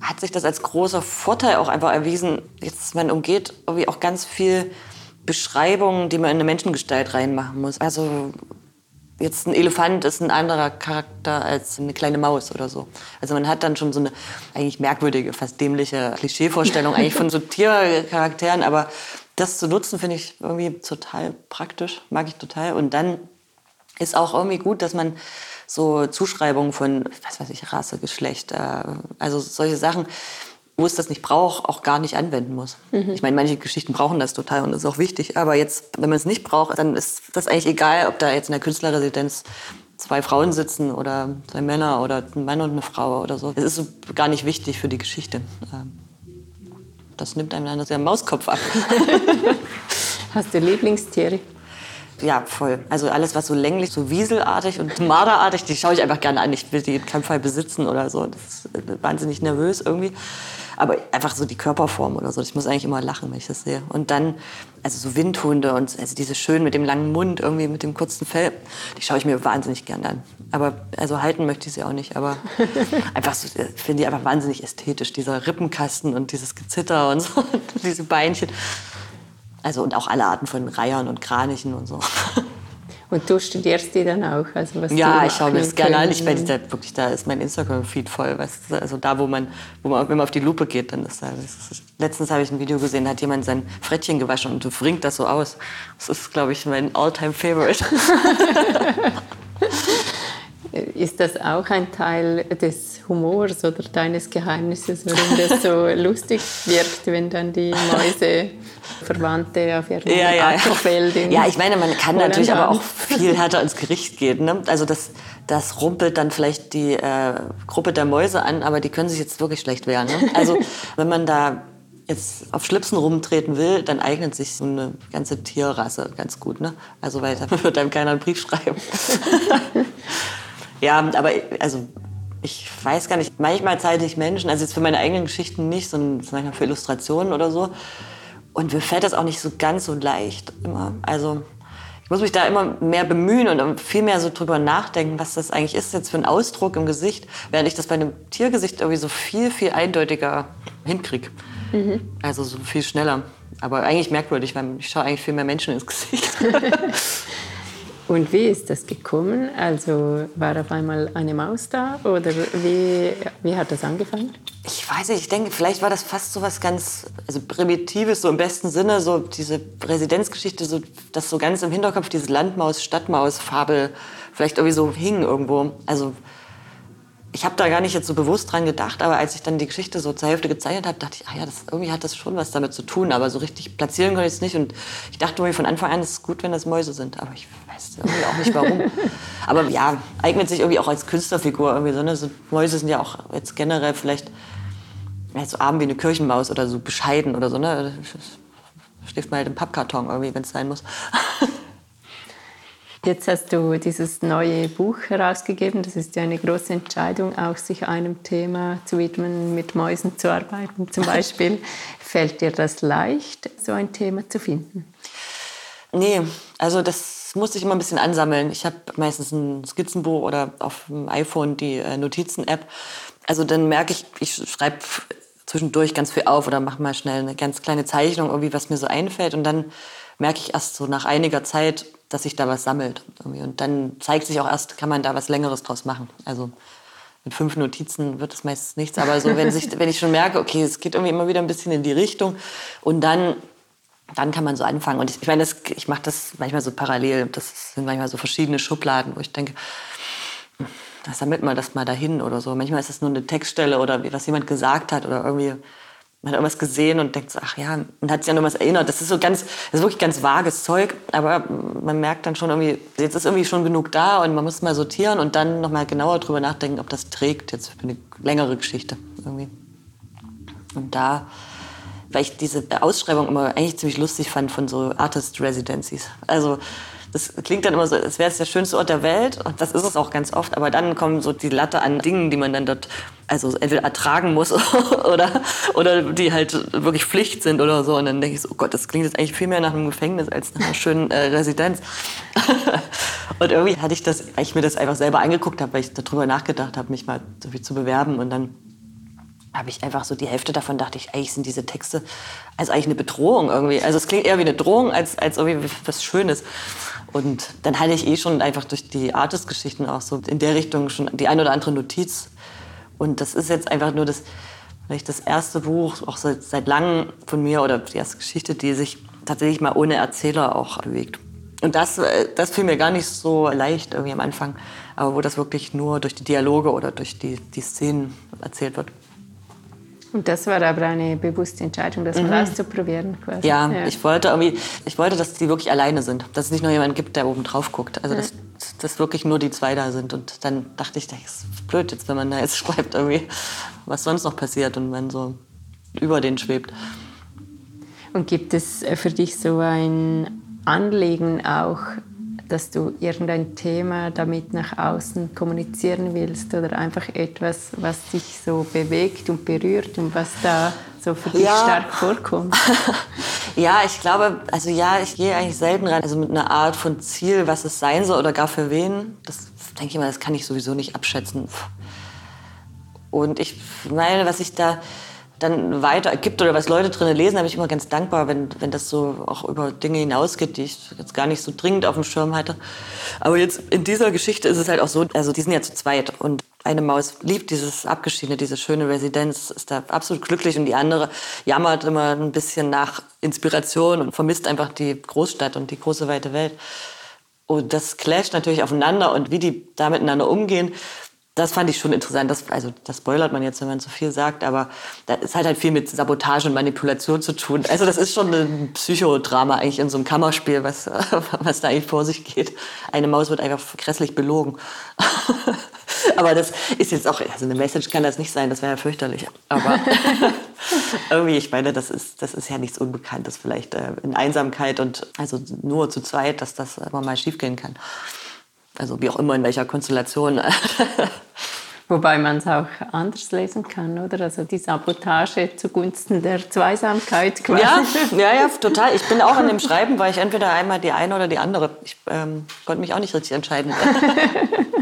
hat sich das als großer Vorteil auch einfach erwiesen. Jetzt, man umgeht irgendwie auch ganz viel Beschreibungen, die man in eine Menschengestalt reinmachen muss. Also jetzt ein Elefant ist ein anderer Charakter als eine kleine Maus oder so. Also man hat dann schon so eine eigentlich merkwürdige, fast dämliche Klischeevorstellung eigentlich von so Tiercharakteren, aber das zu nutzen finde ich irgendwie total praktisch, mag ich total. Und dann ist auch irgendwie gut, dass man so Zuschreibungen von, was weiß ich, Rasse, Geschlecht, äh, also solche Sachen, wo es das nicht braucht, auch gar nicht anwenden muss. Mhm. Ich meine, manche Geschichten brauchen das total und das ist auch wichtig. Aber jetzt, wenn man es nicht braucht, dann ist das eigentlich egal, ob da jetzt in der Künstlerresidenz zwei Frauen sitzen oder zwei Männer oder ein Mann und eine Frau oder so. Es ist so gar nicht wichtig für die Geschichte. Ähm, das nimmt einem dann der Mauskopf ab. Hast du Lieblingstiere? Ja, voll. Also alles, was so länglich, so wieselartig und marderartig, die schaue ich einfach gerne an. Ich will die in keinem Fall besitzen oder so. Das ist äh, wahnsinnig nervös irgendwie. Aber einfach so die Körperform oder so. Ich muss eigentlich immer lachen, wenn ich das sehe. Und dann, also so Windhunde und also diese schönen mit dem langen Mund, irgendwie mit dem kurzen Fell, die schaue ich mir wahnsinnig gerne an. Aber also halten möchte ich sie auch nicht. Aber einfach so, ich finde die einfach wahnsinnig ästhetisch. Dieser Rippenkasten und dieses Gezitter und so, diese Beinchen. Also und auch alle Arten von Reihern und Kranichen und so. Und du studierst die dann auch? Also was ja, ich schaue mir das gerne an. Ich meine, da, wirklich, da ist mein Instagram-Feed voll. Weißt du? Also da, wo man, wo man, wenn man auf die Lupe geht, dann ist da. Ist, letztens habe ich ein Video gesehen, da hat jemand sein Frettchen gewaschen und bringt das so aus. Das ist, glaube ich, mein All-Time-Favorite. ist das auch ein Teil des Humors oder deines Geheimnisses, warum das so lustig wirkt, wenn dann die Mäuse Verwandte auf ihrem ja, ja, ja. ja, ich meine, man kann natürlich aber auch viel härter ins Gericht gehen. Ne? Also das, das rumpelt dann vielleicht die äh, Gruppe der Mäuse an, aber die können sich jetzt wirklich schlecht wehren. Ne? Also wenn man da jetzt auf Schlipsen rumtreten will, dann eignet sich so eine ganze Tierrasse ganz gut. Ne? Also weil da wird einem keiner einen Brief schreiben. Ja, aber also ich weiß gar nicht, manchmal zeige ich Menschen, also jetzt für meine eigenen Geschichten nicht, sondern manchmal für Illustrationen oder so. Und mir fällt das auch nicht so ganz so leicht immer. Also ich muss mich da immer mehr bemühen und viel mehr so drüber nachdenken, was das eigentlich ist jetzt für ein Ausdruck im Gesicht, während ich das bei einem Tiergesicht irgendwie so viel, viel eindeutiger hinkriege. Mhm. Also so viel schneller. Aber eigentlich merkwürdig, weil ich schaue eigentlich viel mehr Menschen ins Gesicht. Und wie ist das gekommen? Also war auf einmal eine Maus da oder wie, wie hat das angefangen? Ich weiß nicht, ich denke, vielleicht war das fast so was ganz also Primitives, so im besten Sinne, so diese Residenzgeschichte, so, dass so ganz im Hinterkopf diese Landmaus-Stadtmaus-Fabel vielleicht irgendwie so hing irgendwo. Also ich habe da gar nicht jetzt so bewusst dran gedacht, aber als ich dann die Geschichte so zur Hälfte gezeichnet habe, dachte ich, ah ja, das, irgendwie hat das schon was damit zu tun, aber so richtig platzieren konnte ich es nicht. Und ich dachte irgendwie von Anfang an, es ist gut, wenn das Mäuse sind, aber ich weiß irgendwie auch nicht warum. aber ja, eignet sich irgendwie auch als Künstlerfigur irgendwie so. Ne? so Mäuse sind ja auch jetzt generell vielleicht ja, so arm wie eine Kirchenmaus oder so bescheiden oder so. Ne? Schläft mal halt im Pappkarton irgendwie, wenn es sein muss. Jetzt hast du dieses neue Buch herausgegeben. Das ist ja eine große Entscheidung, auch sich einem Thema zu widmen, mit Mäusen zu arbeiten zum Beispiel. Fällt dir das leicht, so ein Thema zu finden? Nee, also das musste ich immer ein bisschen ansammeln. Ich habe meistens ein Skizzenbuch oder auf dem iPhone die äh, Notizen-App. Also dann merke ich, ich schreibe zwischendurch ganz viel auf oder mache mal schnell eine ganz kleine Zeichnung, irgendwie was mir so einfällt. Und dann merke ich erst so nach einiger Zeit, dass sich da was sammelt. Und dann zeigt sich auch erst, kann man da was Längeres draus machen. Also mit fünf Notizen wird es meistens nichts. Aber so, wenn, sich, wenn ich schon merke, okay, es geht irgendwie immer wieder ein bisschen in die Richtung und dann, dann kann man so anfangen. Und ich, ich meine, das, ich mache das manchmal so parallel. Das sind manchmal so verschiedene Schubladen, wo ich denke, da sammelt man das mal dahin oder so. Manchmal ist es nur eine Textstelle oder was jemand gesagt hat oder irgendwie man hat irgendwas gesehen und denkt so, ach ja, und hat sich an irgendwas erinnert. Das ist so ganz, das ist wirklich ganz vages Zeug, aber man merkt dann schon irgendwie, jetzt ist irgendwie schon genug da und man muss mal sortieren und dann nochmal genauer drüber nachdenken, ob das trägt jetzt für eine längere Geschichte irgendwie. Und da, weil ich diese Ausschreibung immer eigentlich ziemlich lustig fand von so Artist Residencies. Also das klingt dann immer so, als wäre es der schönste Ort der Welt. Und das ist es auch ganz oft. Aber dann kommen so die Latte an Dingen, die man dann dort also entweder ertragen muss oder, oder die halt wirklich Pflicht sind oder so. Und dann denke ich so, oh Gott, das klingt jetzt eigentlich viel mehr nach einem Gefängnis als nach einer schönen äh, Residenz. und irgendwie hatte ich das, weil ich mir das einfach selber angeguckt habe, weil ich darüber nachgedacht habe, mich mal so viel zu bewerben. Und dann habe ich einfach so die Hälfte davon dachte ich, eigentlich sind diese Texte also eigentlich eine Bedrohung irgendwie. Also es klingt eher wie eine Drohung als, als irgendwie was Schönes. Und dann hatte ich eh schon einfach durch die Artist-Geschichten auch so in der Richtung schon die ein oder andere Notiz. Und das ist jetzt einfach nur das, vielleicht das erste Buch, auch seit, seit langem von mir oder die erste Geschichte, die sich tatsächlich mal ohne Erzähler auch bewegt. Und das, äh, das fiel mir gar nicht so leicht irgendwie am Anfang, aber wo das wirklich nur durch die Dialoge oder durch die, die Szenen erzählt wird. Und das war aber eine bewusste Entscheidung, das mhm. mal auszuprobieren. Quasi. Ja, ja, ich wollte irgendwie, ich wollte, dass die wirklich alleine sind, dass es nicht nur jemanden gibt, der oben drauf guckt. Also ja. das dass wirklich nur die zwei da sind. Und dann dachte ich, das ist blöd jetzt, wenn man da jetzt schreibt, irgendwie, was sonst noch passiert und man so über den schwebt. Und gibt es für dich so ein Anliegen auch, dass du irgendein Thema damit nach außen kommunizieren willst oder einfach etwas, was dich so bewegt und berührt und was da so für dich ja. stark vorkommt? ja, ich glaube, also ja, ich gehe eigentlich selten rein, also mit einer Art von Ziel, was es sein soll oder gar für wen. Das denke ich mal, das kann ich sowieso nicht abschätzen. Und ich meine, was ich da dann weiter gibt oder was Leute drin lesen, habe ich immer ganz dankbar, wenn, wenn das so auch über Dinge hinausgeht, die ich jetzt gar nicht so dringend auf dem Schirm hatte. Aber jetzt in dieser Geschichte ist es halt auch so, also die sind ja zu zweit und eine Maus liebt dieses Abgeschiedene, diese schöne Residenz, ist da absolut glücklich und die andere jammert immer ein bisschen nach Inspiration und vermisst einfach die Großstadt und die große weite Welt. Und das clasht natürlich aufeinander und wie die da miteinander umgehen, das fand ich schon interessant. Das, also, das spoilert man jetzt, wenn man zu viel sagt, aber das hat halt viel mit Sabotage und Manipulation zu tun. Also, das ist schon ein Psychodrama eigentlich in so einem Kammerspiel, was, was da eigentlich vor sich geht. Eine Maus wird einfach grässlich belogen. aber das ist jetzt auch, also eine Message kann das nicht sein, das wäre ja fürchterlich. Aber irgendwie, ich meine, das ist, das ist ja nichts Unbekanntes, vielleicht äh, in Einsamkeit und also nur zu zweit, dass das immer mal schiefgehen kann. Also wie auch immer, in welcher Konstellation. Wobei man es auch anders lesen kann, oder? Also die Sabotage zugunsten der Zweisamkeit quasi. Ja, ja, ja, total. Ich bin auch in dem Schreiben, weil ich entweder einmal die eine oder die andere. Ich ähm, konnte mich auch nicht richtig entscheiden.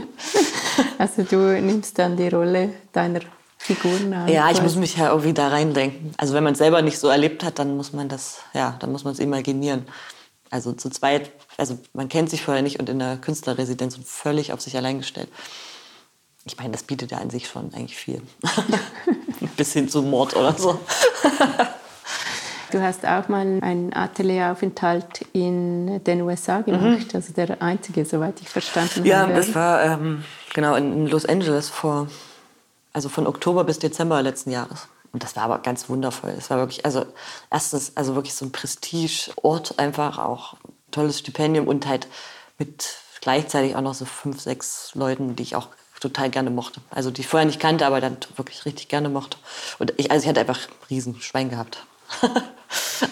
also du nimmst dann die Rolle deiner Figuren an. Ja, ich muss mich ja irgendwie da reindenken. Also wenn man es selber nicht so erlebt hat, dann muss man das, ja, dann muss man es imaginieren. Also zu zweit, also man kennt sich vorher nicht und in der Künstlerresidenz und völlig auf sich allein gestellt. Ich meine, das bietet ja an sich schon eigentlich viel. Bis hin zu Mord oder so. Du hast auch mal einen Atelieraufenthalt in den USA gemacht, mhm. also der einzige, soweit ich verstanden ja, habe. Ja, das war ähm, genau in Los Angeles vor, also von Oktober bis Dezember letzten Jahres. Und das war aber ganz wundervoll. Es war wirklich, also erstens, also wirklich so ein Prestigeort einfach, auch tolles Stipendium und halt mit gleichzeitig auch noch so fünf, sechs Leuten, die ich auch total gerne mochte. Also die ich vorher nicht kannte, aber dann wirklich richtig gerne mochte. Und ich, also ich hatte einfach riesen Schwein gehabt. also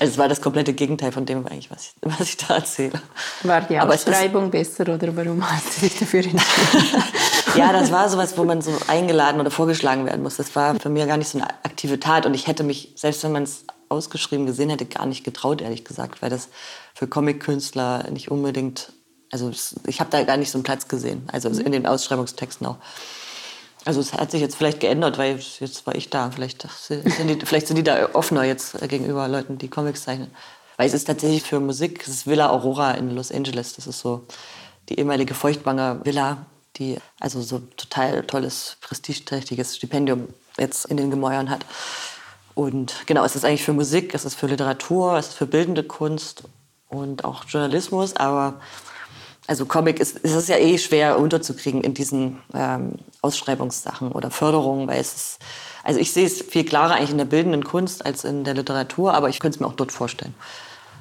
es war das komplette Gegenteil von dem eigentlich, was ich, was ich da erzähle. War die Ausschreibung besser oder warum hast du dich dafür entschieden? ja, das war sowas, wo man so eingeladen oder vorgeschlagen werden muss. Das war für mich gar nicht so eine aktive Tat und ich hätte mich, selbst wenn man es ausgeschrieben gesehen hätte, gar nicht getraut, ehrlich gesagt, weil das für Comic-Künstler nicht unbedingt, also ich habe da gar nicht so einen Platz gesehen, also in den Ausschreibungstexten auch. Also es hat sich jetzt vielleicht geändert, weil jetzt war ich da. Vielleicht sind die, vielleicht sind die da offener jetzt gegenüber Leuten, die Comics zeichnen. Weil es ist tatsächlich für Musik, es ist Villa Aurora in Los Angeles. Das ist so die ehemalige Feuchtwanger Villa, die also so total tolles, prestigeträchtiges Stipendium jetzt in den Gemäuern hat. Und genau, es ist eigentlich für Musik, es ist für Literatur, es ist für bildende Kunst und auch Journalismus, aber also Comic ist, ist es ja eh schwer unterzukriegen in diesen ähm, Ausschreibungssachen oder Förderungen, weil es ist, also ich sehe es viel klarer eigentlich in der bildenden Kunst als in der Literatur, aber ich könnte es mir auch dort vorstellen.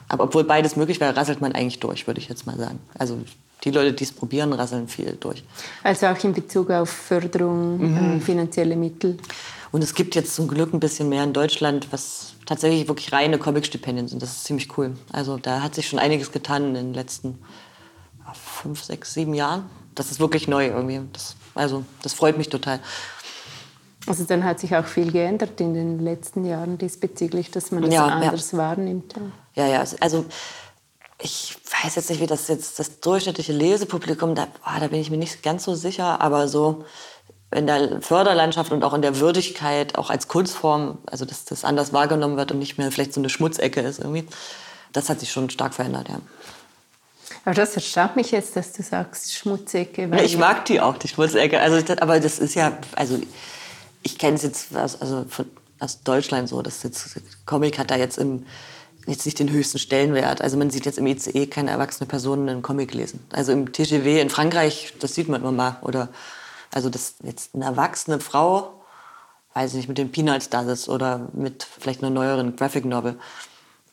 Aber obwohl beides möglich wäre, rasselt man eigentlich durch, würde ich jetzt mal sagen. Also die Leute, die es probieren, rasseln viel durch. Also auch in Bezug auf Förderung, mhm. äh, finanzielle Mittel. Und es gibt jetzt zum Glück ein bisschen mehr in Deutschland, was tatsächlich wirklich reine Comic-Stipendien sind. Das ist ziemlich cool. Also da hat sich schon einiges getan in den letzten fünf, sechs, sieben Jahren. Das ist wirklich neu irgendwie. Das, also das freut mich total. Also dann hat sich auch viel geändert in den letzten Jahren diesbezüglich, dass man das ja, anders ja. wahrnimmt. Ja, ja, also ich weiß jetzt nicht, wie das jetzt das durchschnittliche Lesepublikum, da, oh, da bin ich mir nicht ganz so sicher, aber so in der Förderlandschaft und auch in der Würdigkeit, auch als Kunstform, also dass das anders wahrgenommen wird und nicht mehr vielleicht so eine Schmutzecke ist irgendwie, das hat sich schon stark verändert, ja. Aber das erstaunt mich jetzt, dass du sagst Schmutzecke. Ja, ich mag die auch, die Schmutzecke. Also, aber das ist ja, also ich kenne es jetzt aus, also von, aus Deutschland so, dass jetzt Comic hat da jetzt im jetzt nicht den höchsten Stellenwert. Also man sieht jetzt im ICE keine erwachsene Person einen Comic lesen. Also im TGW in Frankreich, das sieht man immer mal. Oder also dass jetzt eine erwachsene Frau, weiß ich nicht, mit den Peanuts da sitzt oder mit vielleicht einer neueren Graphic Novel.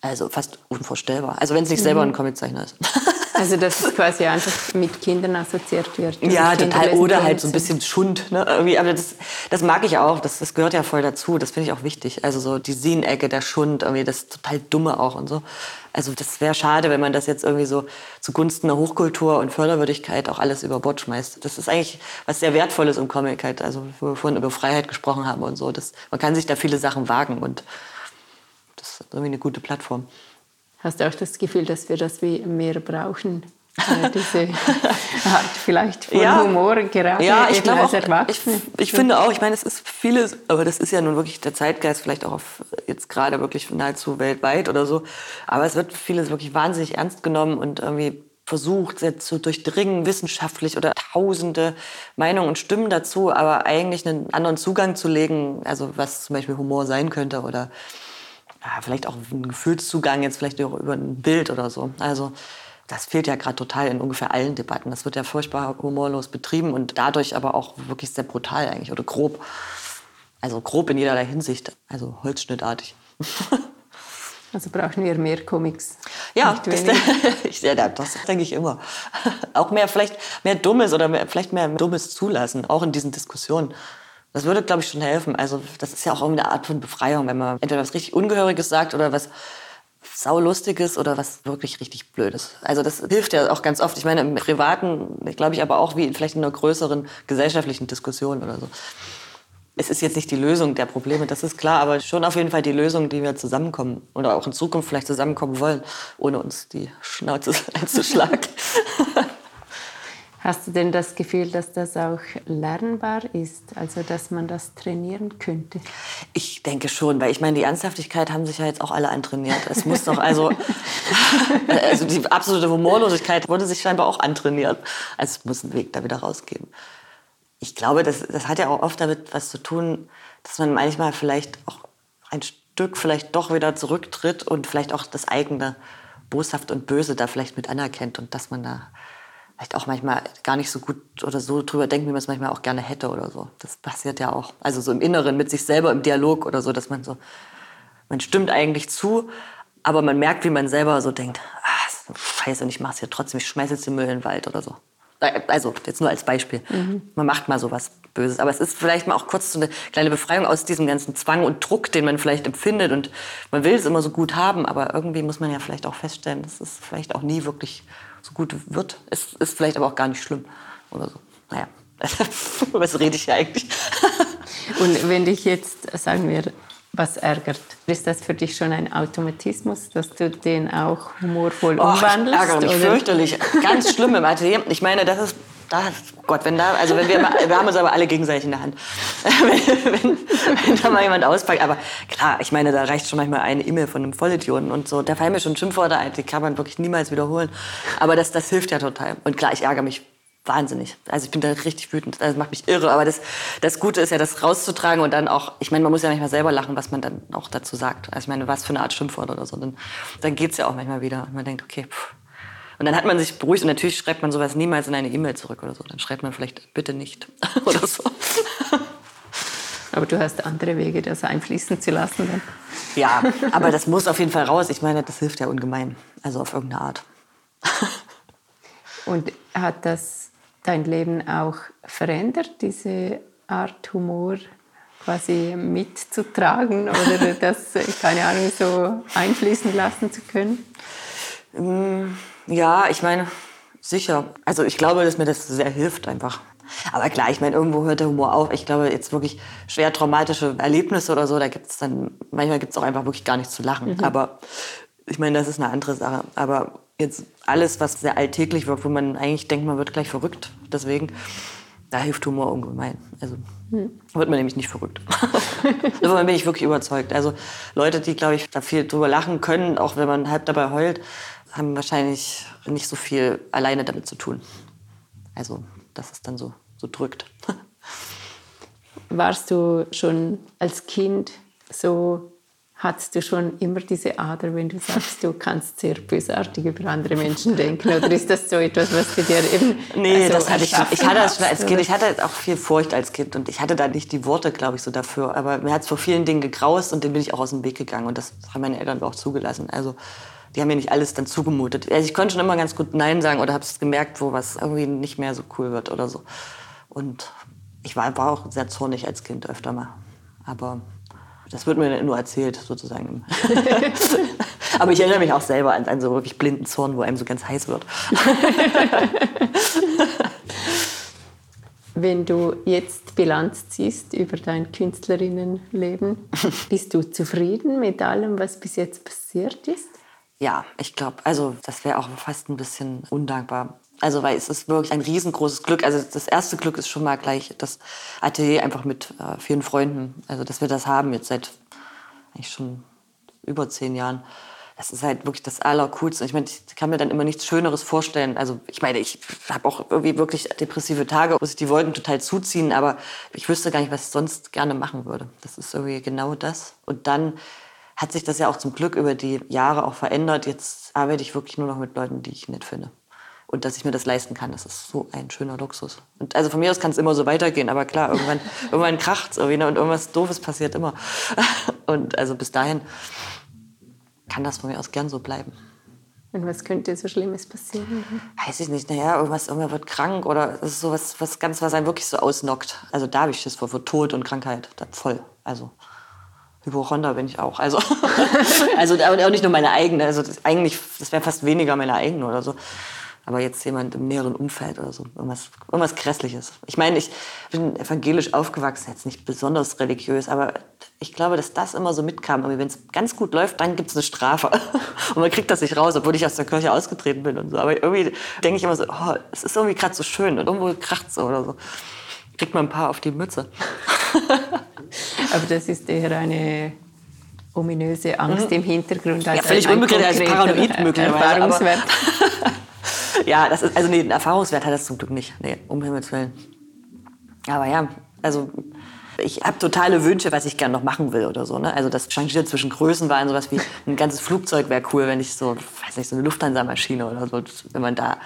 Also fast unvorstellbar. Also wenn es nicht selber mhm. ein Comiczeichner ist. Also dass quasi einfach mit Kindern assoziiert wird. Ja, total. Oder halt so ein bisschen Schund. Ne? Irgendwie, aber das, das mag ich auch. Das, das gehört ja voll dazu. Das finde ich auch wichtig. Also so die Sienecke, der Schund, irgendwie das total Dumme auch und so. Also das wäre schade, wenn man das jetzt irgendwie so zugunsten der Hochkultur und Förderwürdigkeit auch alles über Bord schmeißt. Das ist eigentlich was sehr Wertvolles im Comic halt. Also wo wir vorhin über Freiheit gesprochen haben und so. Das, man kann sich da viele Sachen wagen und das ist irgendwie eine gute Plattform. Hast du auch das Gefühl, dass wir das wie mehr brauchen? Äh, diese Art vielleicht von ja. Humor, gerade ja, ich glaube als Erwachsene. Ich, ich, finde auch, ich meine, es ist vieles, aber das ist ja nun wirklich der Zeitgeist, vielleicht auch auf, jetzt gerade wirklich nahezu weltweit oder so. Aber es wird vieles wirklich wahnsinnig ernst genommen und irgendwie versucht, sehr zu durchdringen, wissenschaftlich oder tausende Meinungen und Stimmen dazu, aber eigentlich einen anderen Zugang zu legen, also was zum Beispiel Humor sein könnte oder ja, vielleicht auch ein Gefühlszugang jetzt vielleicht über ein Bild oder so. Also das fehlt ja gerade total in ungefähr allen Debatten. Das wird ja furchtbar humorlos betrieben und dadurch aber auch wirklich sehr brutal eigentlich oder grob. Also grob in jederlei Hinsicht, also holzschnittartig. Also brauchen wir mehr Comics. Ja, das, ich, ja, das denke ich immer. Auch mehr, vielleicht mehr Dummes oder mehr, vielleicht mehr Dummes zulassen, auch in diesen Diskussionen. Das würde, glaube ich, schon helfen. Also das ist ja auch eine Art von Befreiung, wenn man entweder was richtig Ungehöriges sagt oder was saulustiges oder was wirklich richtig blödes. Also das hilft ja auch ganz oft. Ich meine, im Privaten, glaube ich, aber auch wie vielleicht in einer größeren gesellschaftlichen Diskussion oder so. Es ist jetzt nicht die Lösung der Probleme, das ist klar, aber schon auf jeden Fall die Lösung, die wir zusammenkommen oder auch in Zukunft vielleicht zusammenkommen wollen, ohne uns die Schnauze einzuschlagen. Hast du denn das Gefühl, dass das auch lernbar ist, also dass man das trainieren könnte? Ich denke schon, weil ich meine, die Ernsthaftigkeit haben sich ja jetzt auch alle antrainiert. Es muss doch also, also die absolute Humorlosigkeit wurde sich scheinbar auch antrainiert. Also es muss einen Weg da wieder rausgeben. Ich glaube, das, das hat ja auch oft damit was zu tun, dass man manchmal vielleicht auch ein Stück vielleicht doch wieder zurücktritt und vielleicht auch das eigene Boshaft und Böse da vielleicht mit anerkennt und dass man da vielleicht auch manchmal gar nicht so gut oder so drüber denken, wie man es manchmal auch gerne hätte oder so. Das passiert ja auch. Also so im Inneren mit sich selber im Dialog oder so, dass man so, man stimmt eigentlich zu, aber man merkt, wie man selber so denkt, ah, scheiße, und ich mache es hier trotzdem, ich schmeiße jetzt den Müll in den Wald oder so. Also, jetzt nur als Beispiel. Mhm. Man macht mal sowas Böses. Aber es ist vielleicht mal auch kurz so eine kleine Befreiung aus diesem ganzen Zwang und Druck, den man vielleicht empfindet. Und man will es immer so gut haben, aber irgendwie muss man ja vielleicht auch feststellen, dass es vielleicht auch nie wirklich so gut wird. Es ist vielleicht aber auch gar nicht schlimm oder so. Naja, was rede ich hier eigentlich? Und wenn dich jetzt, sagen wir, was ärgert, ist das für dich schon ein Automatismus, dass du den auch humorvoll oh, umwandelst? Ich ärgere mich oder? fürchterlich. Ganz schlimm im Atelier. Ich meine, das ist da, Gott, wenn da, also wenn wir, wir haben uns aber alle gegenseitig in der Hand. wenn, wenn, wenn, da mal jemand auspackt, aber klar, ich meine, da reicht schon manchmal eine E-Mail von einem Vollidioten und so. Da fallen mir schon Schimpfworte ein, die kann man wirklich niemals wiederholen. Aber das, das hilft ja total. Und klar, ich ärgere mich wahnsinnig. Also ich bin da richtig wütend. Also das macht mich irre. Aber das, das Gute ist ja, das rauszutragen und dann auch, ich meine, man muss ja manchmal selber lachen, was man dann auch dazu sagt. Also ich meine, was für eine Art Schimpfwort oder so. Dann, dann geht's ja auch manchmal wieder. Und man denkt, okay, pff, und dann hat man sich beruhigt und natürlich schreibt man sowas niemals in eine E-Mail zurück oder so. Dann schreibt man vielleicht bitte nicht oder so. Aber du hast andere Wege, das einfließen zu lassen. Dann. Ja, aber das muss auf jeden Fall raus. Ich meine, das hilft ja ungemein. Also auf irgendeine Art. Und hat das dein Leben auch verändert, diese Art Humor quasi mitzutragen oder das, keine Ahnung, so einfließen lassen zu können? Ja, ich meine, sicher. Also ich glaube, dass mir das sehr hilft einfach. Aber klar, ich meine, irgendwo hört der Humor auf. Ich glaube, jetzt wirklich schwer traumatische Erlebnisse oder so, da gibt es dann, manchmal gibt es auch einfach wirklich gar nichts zu lachen. Mhm. Aber ich meine, das ist eine andere Sache. Aber jetzt alles, was sehr alltäglich wirkt, wo man eigentlich denkt, man wird gleich verrückt, deswegen, da hilft Humor ungemein. Also mhm. wird man nämlich nicht verrückt. Davon bin ich wirklich überzeugt. Also Leute, die, glaube ich, da viel drüber lachen können, auch wenn man halb dabei heult, haben wahrscheinlich nicht so viel alleine damit zu tun. Also, dass es dann so, so drückt. Warst du schon als Kind so, hattest du schon immer diese Ader, wenn du sagst, du kannst sehr bösartig über andere Menschen denken? Oder ist das so etwas, was du dir eben. Nee, also das hatte ich, ich hatte das schon als Kind. Ich hatte auch viel Furcht als Kind und ich hatte da nicht die Worte, glaube ich, so dafür. Aber mir hat es vor vielen Dingen gegraust und dem bin ich auch aus dem Weg gegangen. Und das haben meine Eltern auch zugelassen. Also die haben mir nicht alles dann zugemutet. Also ich konnte schon immer ganz gut Nein sagen oder habe es gemerkt, wo was irgendwie nicht mehr so cool wird oder so. Und ich war, war auch sehr zornig als Kind öfter mal. Aber das wird mir nur erzählt, sozusagen. Aber ich erinnere mich auch selber an, an so wirklich blinden Zorn, wo einem so ganz heiß wird. Wenn du jetzt Bilanz ziehst über dein Künstlerinnenleben, bist du zufrieden mit allem, was bis jetzt passiert ist? Ja, ich glaube, also das wäre auch fast ein bisschen undankbar. Also weil es ist wirklich ein riesengroßes Glück. Also das erste Glück ist schon mal gleich das Atelier einfach mit äh, vielen Freunden. Also dass wir das haben jetzt seit eigentlich schon über zehn Jahren das ist halt wirklich das Allercoolste. Ich meine, ich kann mir dann immer nichts Schöneres vorstellen. Also ich meine, ich habe auch irgendwie wirklich depressive Tage, wo sich die Wolken total zuziehen, aber ich wüsste gar nicht, was ich sonst gerne machen würde. Das ist irgendwie genau das. Und dann hat sich das ja auch zum Glück über die Jahre auch verändert. Jetzt arbeite ich wirklich nur noch mit Leuten, die ich nett finde. Und dass ich mir das leisten kann, das ist so ein schöner Luxus. Und also von mir aus kann es immer so weitergehen, aber klar, irgendwann, irgendwann kracht es irgendwie ne? und irgendwas Doofes passiert immer. Und also bis dahin kann das von mir aus gern so bleiben. Und was könnte so Schlimmes passieren? Weiß ich nicht. Naja, irgendwas, irgendwer wird krank oder es ist so was, was ganz, was einen wirklich so ausnockt. Also da habe ich Schiss vor, vor Tod und Krankheit. Da, voll. Also Hypochonder bin ich auch. Also, also auch nicht nur meine eigene. Also das, eigentlich, das wäre fast weniger meine eigene oder so. Aber jetzt jemand im näheren Umfeld oder so, irgendwas, irgendwas Grässliches. Ich meine, ich bin evangelisch aufgewachsen, jetzt nicht besonders religiös, aber ich glaube, dass das immer so mitkam. Wenn es ganz gut läuft, dann gibt es eine Strafe. Und man kriegt das nicht raus, obwohl ich aus der Kirche ausgetreten bin und so. Aber irgendwie denke ich immer so, oh, es ist irgendwie gerade so schön und irgendwo kracht so oder so. Kriegt man ein paar auf die Mütze. Aber das ist eher eine ominöse Angst mhm. im Hintergrund. Als ja, völlig unbegründet, als paranoid möglicherweise. ja, das ist, also nee, einen Erfahrungswert hat das zum Glück nicht. Nee, um Himmels Willen. Aber ja, also ich habe totale Wünsche, was ich gerne noch machen will oder so. Ne? Also das changiert zwischen Größenwahlen, sowas wie ein ganzes Flugzeug wäre cool, wenn ich so, weiß nicht, so eine Lufthansa-Maschine oder so, wenn man da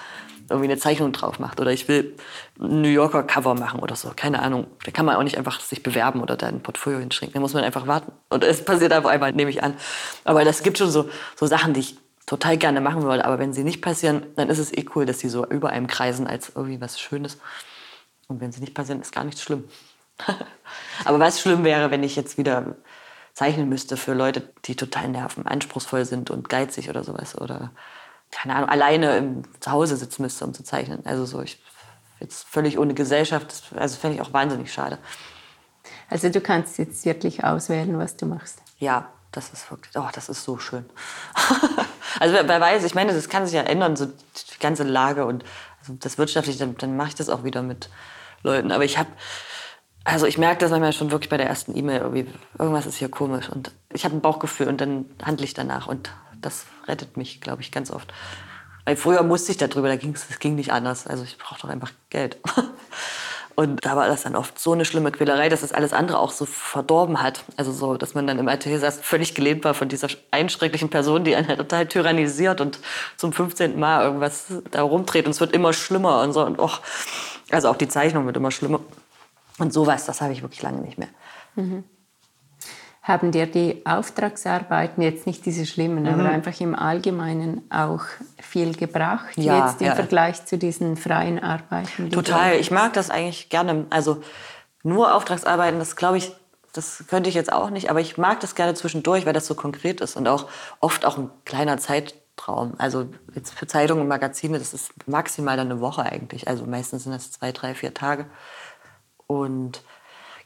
irgendwie eine Zeichnung drauf macht. Oder ich will ein New Yorker Cover machen oder so. Keine Ahnung. Da kann man auch nicht einfach sich bewerben oder da ein Portfolio hinschränken. Da muss man einfach warten. Und es passiert einfach einmal, nehme ich an. Aber das gibt schon so, so Sachen, die ich total gerne machen würde. Aber wenn sie nicht passieren, dann ist es eh cool, dass sie so über einem kreisen als irgendwie was Schönes. Und wenn sie nicht passieren, ist gar nichts schlimm. Aber was schlimm wäre, wenn ich jetzt wieder zeichnen müsste für Leute, die total nerven, anspruchsvoll sind und geizig oder sowas. Oder, keine Ahnung, alleine im Zuhause sitzen müsste, um zu zeichnen. Also so, ich jetzt völlig ohne Gesellschaft, also fände ich auch wahnsinnig schade. Also du kannst jetzt wirklich auswählen, was du machst. Ja, das ist wirklich, oh, das ist so schön. also wer, wer, weiß, ich meine, das kann sich ja ändern, so die ganze Lage und also das wirtschaftliche, dann, dann mache ich das auch wieder mit Leuten. Aber ich habe, also ich merke das manchmal schon wirklich bei der ersten E-Mail, irgendwas ist hier komisch und ich habe ein Bauchgefühl und dann handle ich danach und das rettet mich, glaube ich, ganz oft. Weil früher musste ich darüber, da ging es ging nicht anders. Also ich brauche doch einfach Geld. Und da war das dann oft so eine schlimme Quälerei, dass das alles andere auch so verdorben hat. Also so, dass man dann im Atelier saß, völlig gelähmt war von dieser einschrecklichen Person, die einen total tyrannisiert und zum 15. Mal irgendwas da rumdreht. Und es wird immer schlimmer und so. Und auch, also auch die Zeichnung wird immer schlimmer. Und sowas, das habe ich wirklich lange nicht mehr. Mhm haben dir die Auftragsarbeiten jetzt nicht diese schlimmen, mhm. aber einfach im Allgemeinen auch viel gebracht, ja, jetzt im ja. Vergleich zu diesen freien Arbeiten? Total, ich mag das eigentlich gerne. Also nur Auftragsarbeiten, das glaube ich, das könnte ich jetzt auch nicht, aber ich mag das gerne zwischendurch, weil das so konkret ist und auch oft auch ein kleiner Zeitraum. Also jetzt für Zeitungen und Magazine, das ist maximal dann eine Woche eigentlich. Also meistens sind das zwei, drei, vier Tage. Und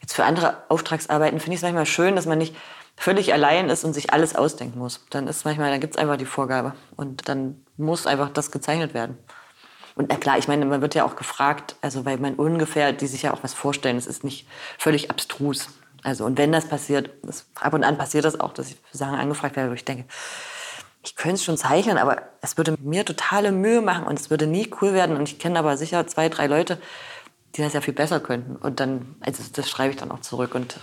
Jetzt für andere Auftragsarbeiten finde ich es manchmal schön, dass man nicht völlig allein ist und sich alles ausdenken muss. Dann ist manchmal, dann gibt es einfach die Vorgabe und dann muss einfach das gezeichnet werden. Und na klar, ich meine, man wird ja auch gefragt, also weil man ungefähr, die sich ja auch was vorstellen, es ist nicht völlig abstrus. Also und wenn das passiert, das, ab und an passiert das auch, dass ich für Sachen angefragt werde, wo ich denke, ich könnte es schon zeichnen, aber es würde mir totale Mühe machen und es würde nie cool werden. Und ich kenne aber sicher zwei, drei Leute, die das ja viel besser könnten. Und dann, also das schreibe ich dann auch zurück und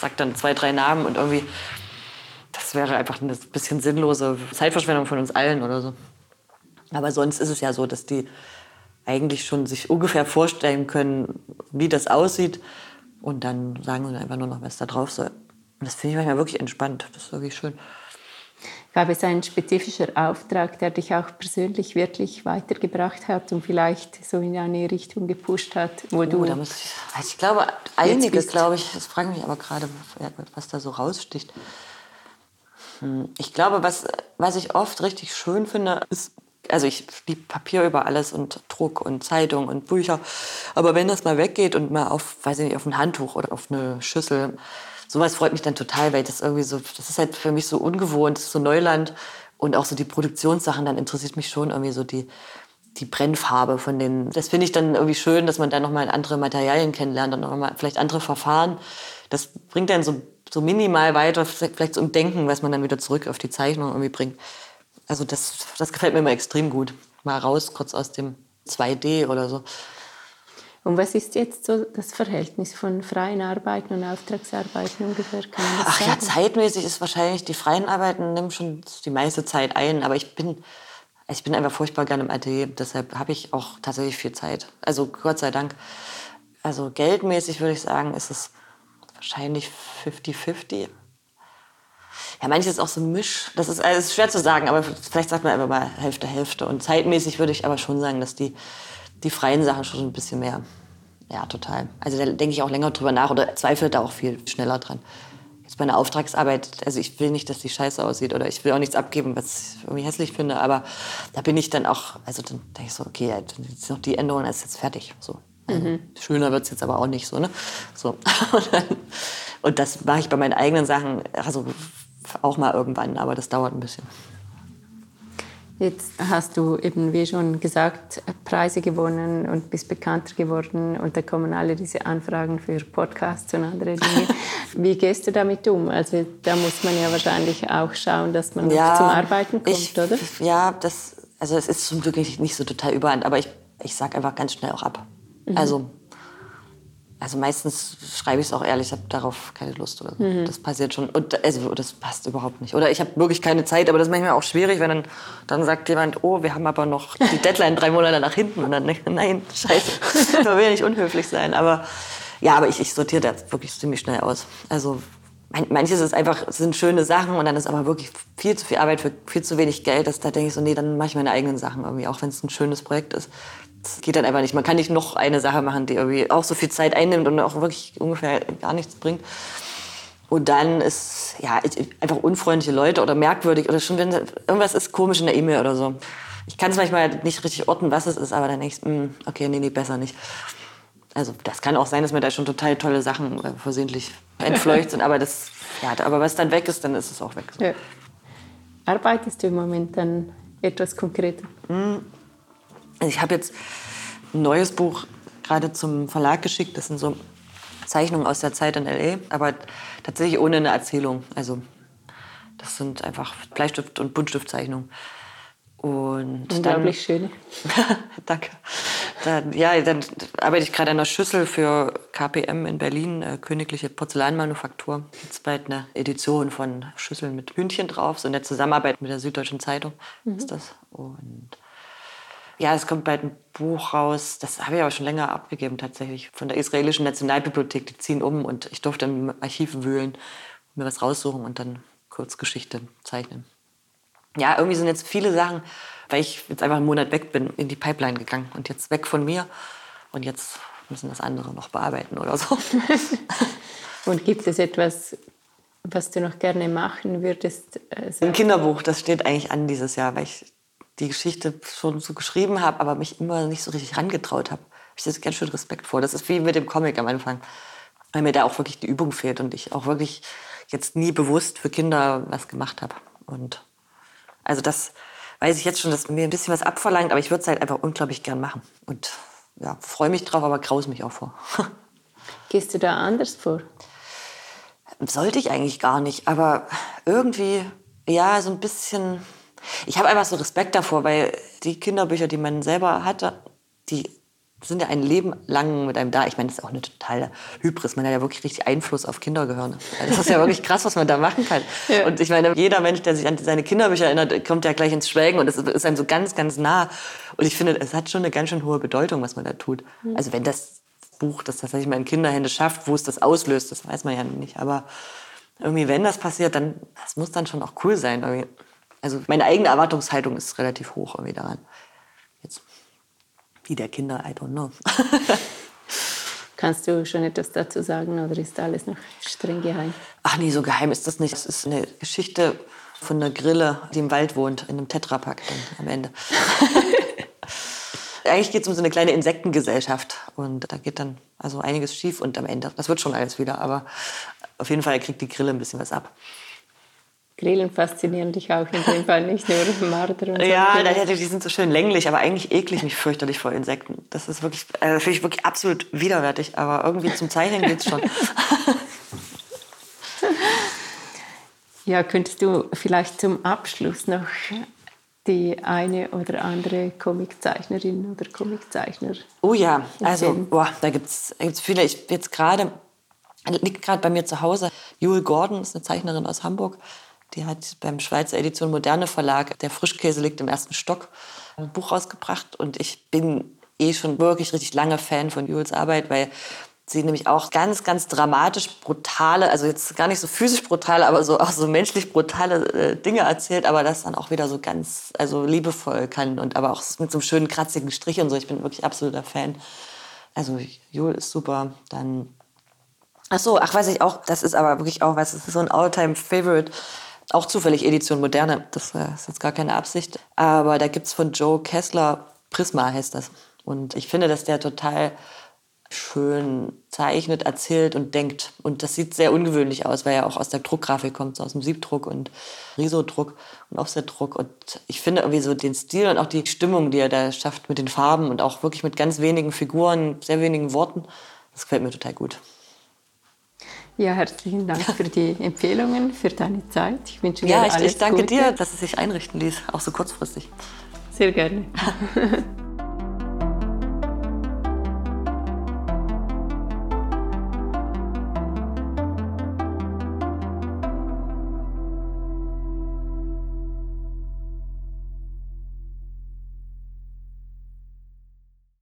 sage dann zwei, drei Namen und irgendwie, das wäre einfach eine bisschen sinnlose Zeitverschwendung von uns allen oder so. Aber sonst ist es ja so, dass die eigentlich schon sich ungefähr vorstellen können, wie das aussieht. Und dann sagen sie einfach nur noch, was da drauf soll. Und das finde ich manchmal wirklich entspannt. Das ist wirklich schön. Gab es einen spezifischen Auftrag, der dich auch persönlich wirklich weitergebracht hat und vielleicht so in eine Richtung gepusht hat, wo oh, du. Da muss ich, also ich glaube, einige, glaube ich, das frage mich aber gerade, was da so raussticht. Hm, ich glaube, was, was ich oft richtig schön finde, ist, also ich liebe Papier über alles und Druck und Zeitung und Bücher. Aber wenn das mal weggeht und mal auf, weiß ich nicht, auf ein Handtuch oder auf eine Schüssel, sowas freut mich dann total, weil das irgendwie so, das ist halt für mich so ungewohnt, so Neuland. Und auch so die Produktionssachen, dann interessiert mich schon irgendwie so die, die Brennfarbe von den. Das finde ich dann irgendwie schön, dass man da nochmal andere Materialien kennenlernt und nochmal vielleicht andere Verfahren. Das bringt dann so, so minimal weiter, vielleicht so im Denken, was man dann wieder zurück auf die Zeichnung irgendwie bringt. Also das, das gefällt mir immer extrem gut. Mal raus, kurz aus dem 2D oder so. Und was ist jetzt so das Verhältnis von freien Arbeiten und Auftragsarbeiten ungefähr? Ach sagen? ja, zeitmäßig ist wahrscheinlich, die freien Arbeiten nehmen schon die meiste Zeit ein, aber ich bin, ich bin einfach furchtbar gerne im Atelier, deshalb habe ich auch tatsächlich viel Zeit. Also Gott sei Dank. Also geldmäßig würde ich sagen, ist es wahrscheinlich 50-50. Ja, manches ist auch so ein Misch. Das ist, also ist schwer zu sagen, aber vielleicht sagt man einfach mal Hälfte, Hälfte. Und zeitmäßig würde ich aber schon sagen, dass die die freien Sachen schon ein bisschen mehr. Ja, total. Also da denke ich auch länger drüber nach oder zweifle da auch viel schneller dran. Jetzt bei einer Auftragsarbeit, also ich will nicht, dass die scheiße aussieht oder ich will auch nichts abgeben, was ich irgendwie hässlich finde, aber da bin ich dann auch, also dann denke ich so, okay, dann ist noch die Änderung, dann ist jetzt fertig. So. Also, mhm. Schöner wird es jetzt aber auch nicht so, ne? So. Und, dann, und das mache ich bei meinen eigenen Sachen, also auch mal irgendwann, aber das dauert ein bisschen. Jetzt hast du eben, wie schon gesagt, Preise gewonnen und bist bekannter geworden und da kommen alle diese Anfragen für Podcasts und andere Dinge. wie gehst du damit um? Also da muss man ja wahrscheinlich auch schauen, dass man ja, zum Arbeiten kommt, ich, oder? Ja, das, also es ist zum Glück nicht so total überall, aber ich, ich sage einfach ganz schnell auch ab. Mhm. Also also meistens schreibe ich es auch ehrlich, ich habe darauf keine Lust oder so. Mhm. Das passiert schon. Und also, das passt überhaupt nicht. Oder ich habe wirklich keine Zeit, aber das ist manchmal auch schwierig, wenn dann, dann sagt jemand, oh, wir haben aber noch die Deadline drei Monate nach hinten. Und dann, nein, scheiße, da will ja nicht unhöflich sein. Aber ja, aber ich, ich sortiere das wirklich ziemlich schnell aus. Also manches ist einfach, sind schöne Sachen und dann ist aber wirklich viel zu viel Arbeit für viel zu wenig Geld. Dass, da denke ich so, nee, dann mache ich meine eigenen Sachen irgendwie, auch wenn es ein schönes Projekt ist. Geht dann einfach nicht. Man kann nicht noch eine Sache machen, die irgendwie auch so viel Zeit einnimmt und auch wirklich ungefähr gar nichts bringt. Und dann ist ja einfach unfreundliche Leute oder merkwürdig oder schon wenn irgendwas ist komisch in der E-Mail oder so. Ich kann es manchmal nicht richtig orten, was es ist, aber dann denke ich, hm, okay, nee, nee, besser nicht. Also das kann auch sein, dass mir da schon total tolle Sachen äh, versehentlich entfleucht sind, aber das, ja, aber was dann weg ist, dann ist es auch weg. Ja. Arbeitest du im Moment dann etwas konkreter? Hm, ich habe jetzt ein neues Buch gerade zum Verlag geschickt. Das sind so Zeichnungen aus der Zeit in L.A., aber tatsächlich ohne eine Erzählung. Also das sind einfach Bleistift- und Buntstiftzeichnungen. Und Unglaublich dann, schön. danke. Dann, ja, dann arbeite ich gerade an einer Schüssel für KPM in Berlin, äh, Königliche Porzellanmanufaktur. Jetzt bald eine Edition von Schüsseln mit Hühnchen drauf, so in der Zusammenarbeit mit der Süddeutschen Zeitung mhm. ist das. Und ja, es kommt bald ein Buch raus, das habe ich aber schon länger abgegeben tatsächlich, von der israelischen Nationalbibliothek. Die ziehen um und ich durfte im Archiv wühlen, mir was raussuchen und dann Kurzgeschichte zeichnen. Ja, irgendwie sind jetzt viele Sachen, weil ich jetzt einfach einen Monat weg bin, in die Pipeline gegangen und jetzt weg von mir und jetzt müssen das andere noch bearbeiten oder so. und gibt es etwas, was du noch gerne machen würdest? Also Ein Kinderbuch, das steht eigentlich an dieses Jahr, weil ich die Geschichte schon so geschrieben habe, aber mich immer nicht so richtig rangetraut habe. Ich das ganz schön Respekt vor. Das ist wie mit dem Comic am Anfang, weil mir da auch wirklich die Übung fehlt und ich auch wirklich jetzt nie bewusst für Kinder was gemacht habe. Und also das weiß ich jetzt schon, dass mir ein bisschen was abverlangt, aber ich würde es halt einfach unglaublich gern machen. Und ja, freue mich drauf, aber graus mich auch vor. Gehst du da anders vor? Sollte ich eigentlich gar nicht, aber irgendwie, ja, so ein bisschen ich habe einfach so Respekt davor, weil die Kinderbücher, die man selber hatte, die sind ja ein Leben lang mit einem da. Ich meine, das ist auch eine totale Hybris. Man hat ja wirklich richtig Einfluss auf Kindergehirne. Das ist ja wirklich krass, was man da machen kann. Ja. Und ich meine, jeder Mensch, der sich an seine Kinderbücher erinnert, kommt ja gleich ins Schwelgen und es ist einem so ganz, ganz nah. Und ich finde, es hat schon eine ganz schön hohe Bedeutung, was man da tut. Mhm. Also wenn das Buch das tatsächlich mal in Kinderhände schafft, wo es das auslöst, das weiß man ja nicht. Aber irgendwie, wenn das passiert, dann, das muss dann schon auch cool sein. Irgendwie. Also meine eigene Erwartungshaltung ist relativ hoch irgendwie daran. Jetzt, die der Kinder, I don't know. Kannst du schon etwas dazu sagen oder ist alles noch streng geheim? Ach nee, so geheim ist das nicht. Es ist eine Geschichte von einer Grille, die im Wald wohnt, in einem Tetrapack dann am Ende. Eigentlich geht es um so eine kleine Insektengesellschaft und da geht dann also einiges schief und am Ende, das wird schon alles wieder, aber auf jeden Fall kriegt die Grille ein bisschen was ab. Grillen faszinieren dich auch in dem Fall nicht nur Marder und so. Ja, die sind so schön länglich, aber eigentlich eklig mich fürchterlich vor Insekten. Das ist wirklich, äh, finde ich wirklich absolut widerwärtig, aber irgendwie zum Zeichnen geht es schon. ja, könntest du vielleicht zum Abschluss noch die eine oder andere Comiczeichnerin oder Comiczeichner? Oh ja, also boah, da gibt es viele. Ich jetzt gerade liegt gerade bei mir zu Hause. Jule Gordon ist eine Zeichnerin aus Hamburg. Die hat beim Schweizer Edition Moderne Verlag, der Frischkäse liegt im ersten Stock, ein Buch rausgebracht. Und ich bin eh schon wirklich richtig lange Fan von Jules Arbeit, weil sie nämlich auch ganz, ganz dramatisch brutale, also jetzt gar nicht so physisch brutale, aber so auch so menschlich brutale äh, Dinge erzählt, aber das dann auch wieder so ganz, also liebevoll kann und aber auch mit so einem schönen kratzigen Strich und so. Ich bin wirklich absoluter Fan. Also Jul ist super. Dann Ach so, ach weiß ich auch, das ist aber wirklich auch was, ist so ein Alltime Favorite. Auch zufällig Edition Moderne, das äh, ist jetzt gar keine Absicht. Aber da gibt es von Joe Kessler, Prisma heißt das. Und ich finde, dass der total schön zeichnet, erzählt und denkt. Und das sieht sehr ungewöhnlich aus, weil er auch aus der Druckgrafik kommt, so aus dem Siebdruck und Risodruck und Offsetdruck. Und ich finde irgendwie so den Stil und auch die Stimmung, die er da schafft mit den Farben und auch wirklich mit ganz wenigen Figuren, sehr wenigen Worten, das gefällt mir total gut. Ja, herzlichen Dank für die Empfehlungen, für deine Zeit. Ich wünsche dir ja, alles ich danke Gute. dir, dass es sich einrichten ließ, auch so kurzfristig. Sehr gerne.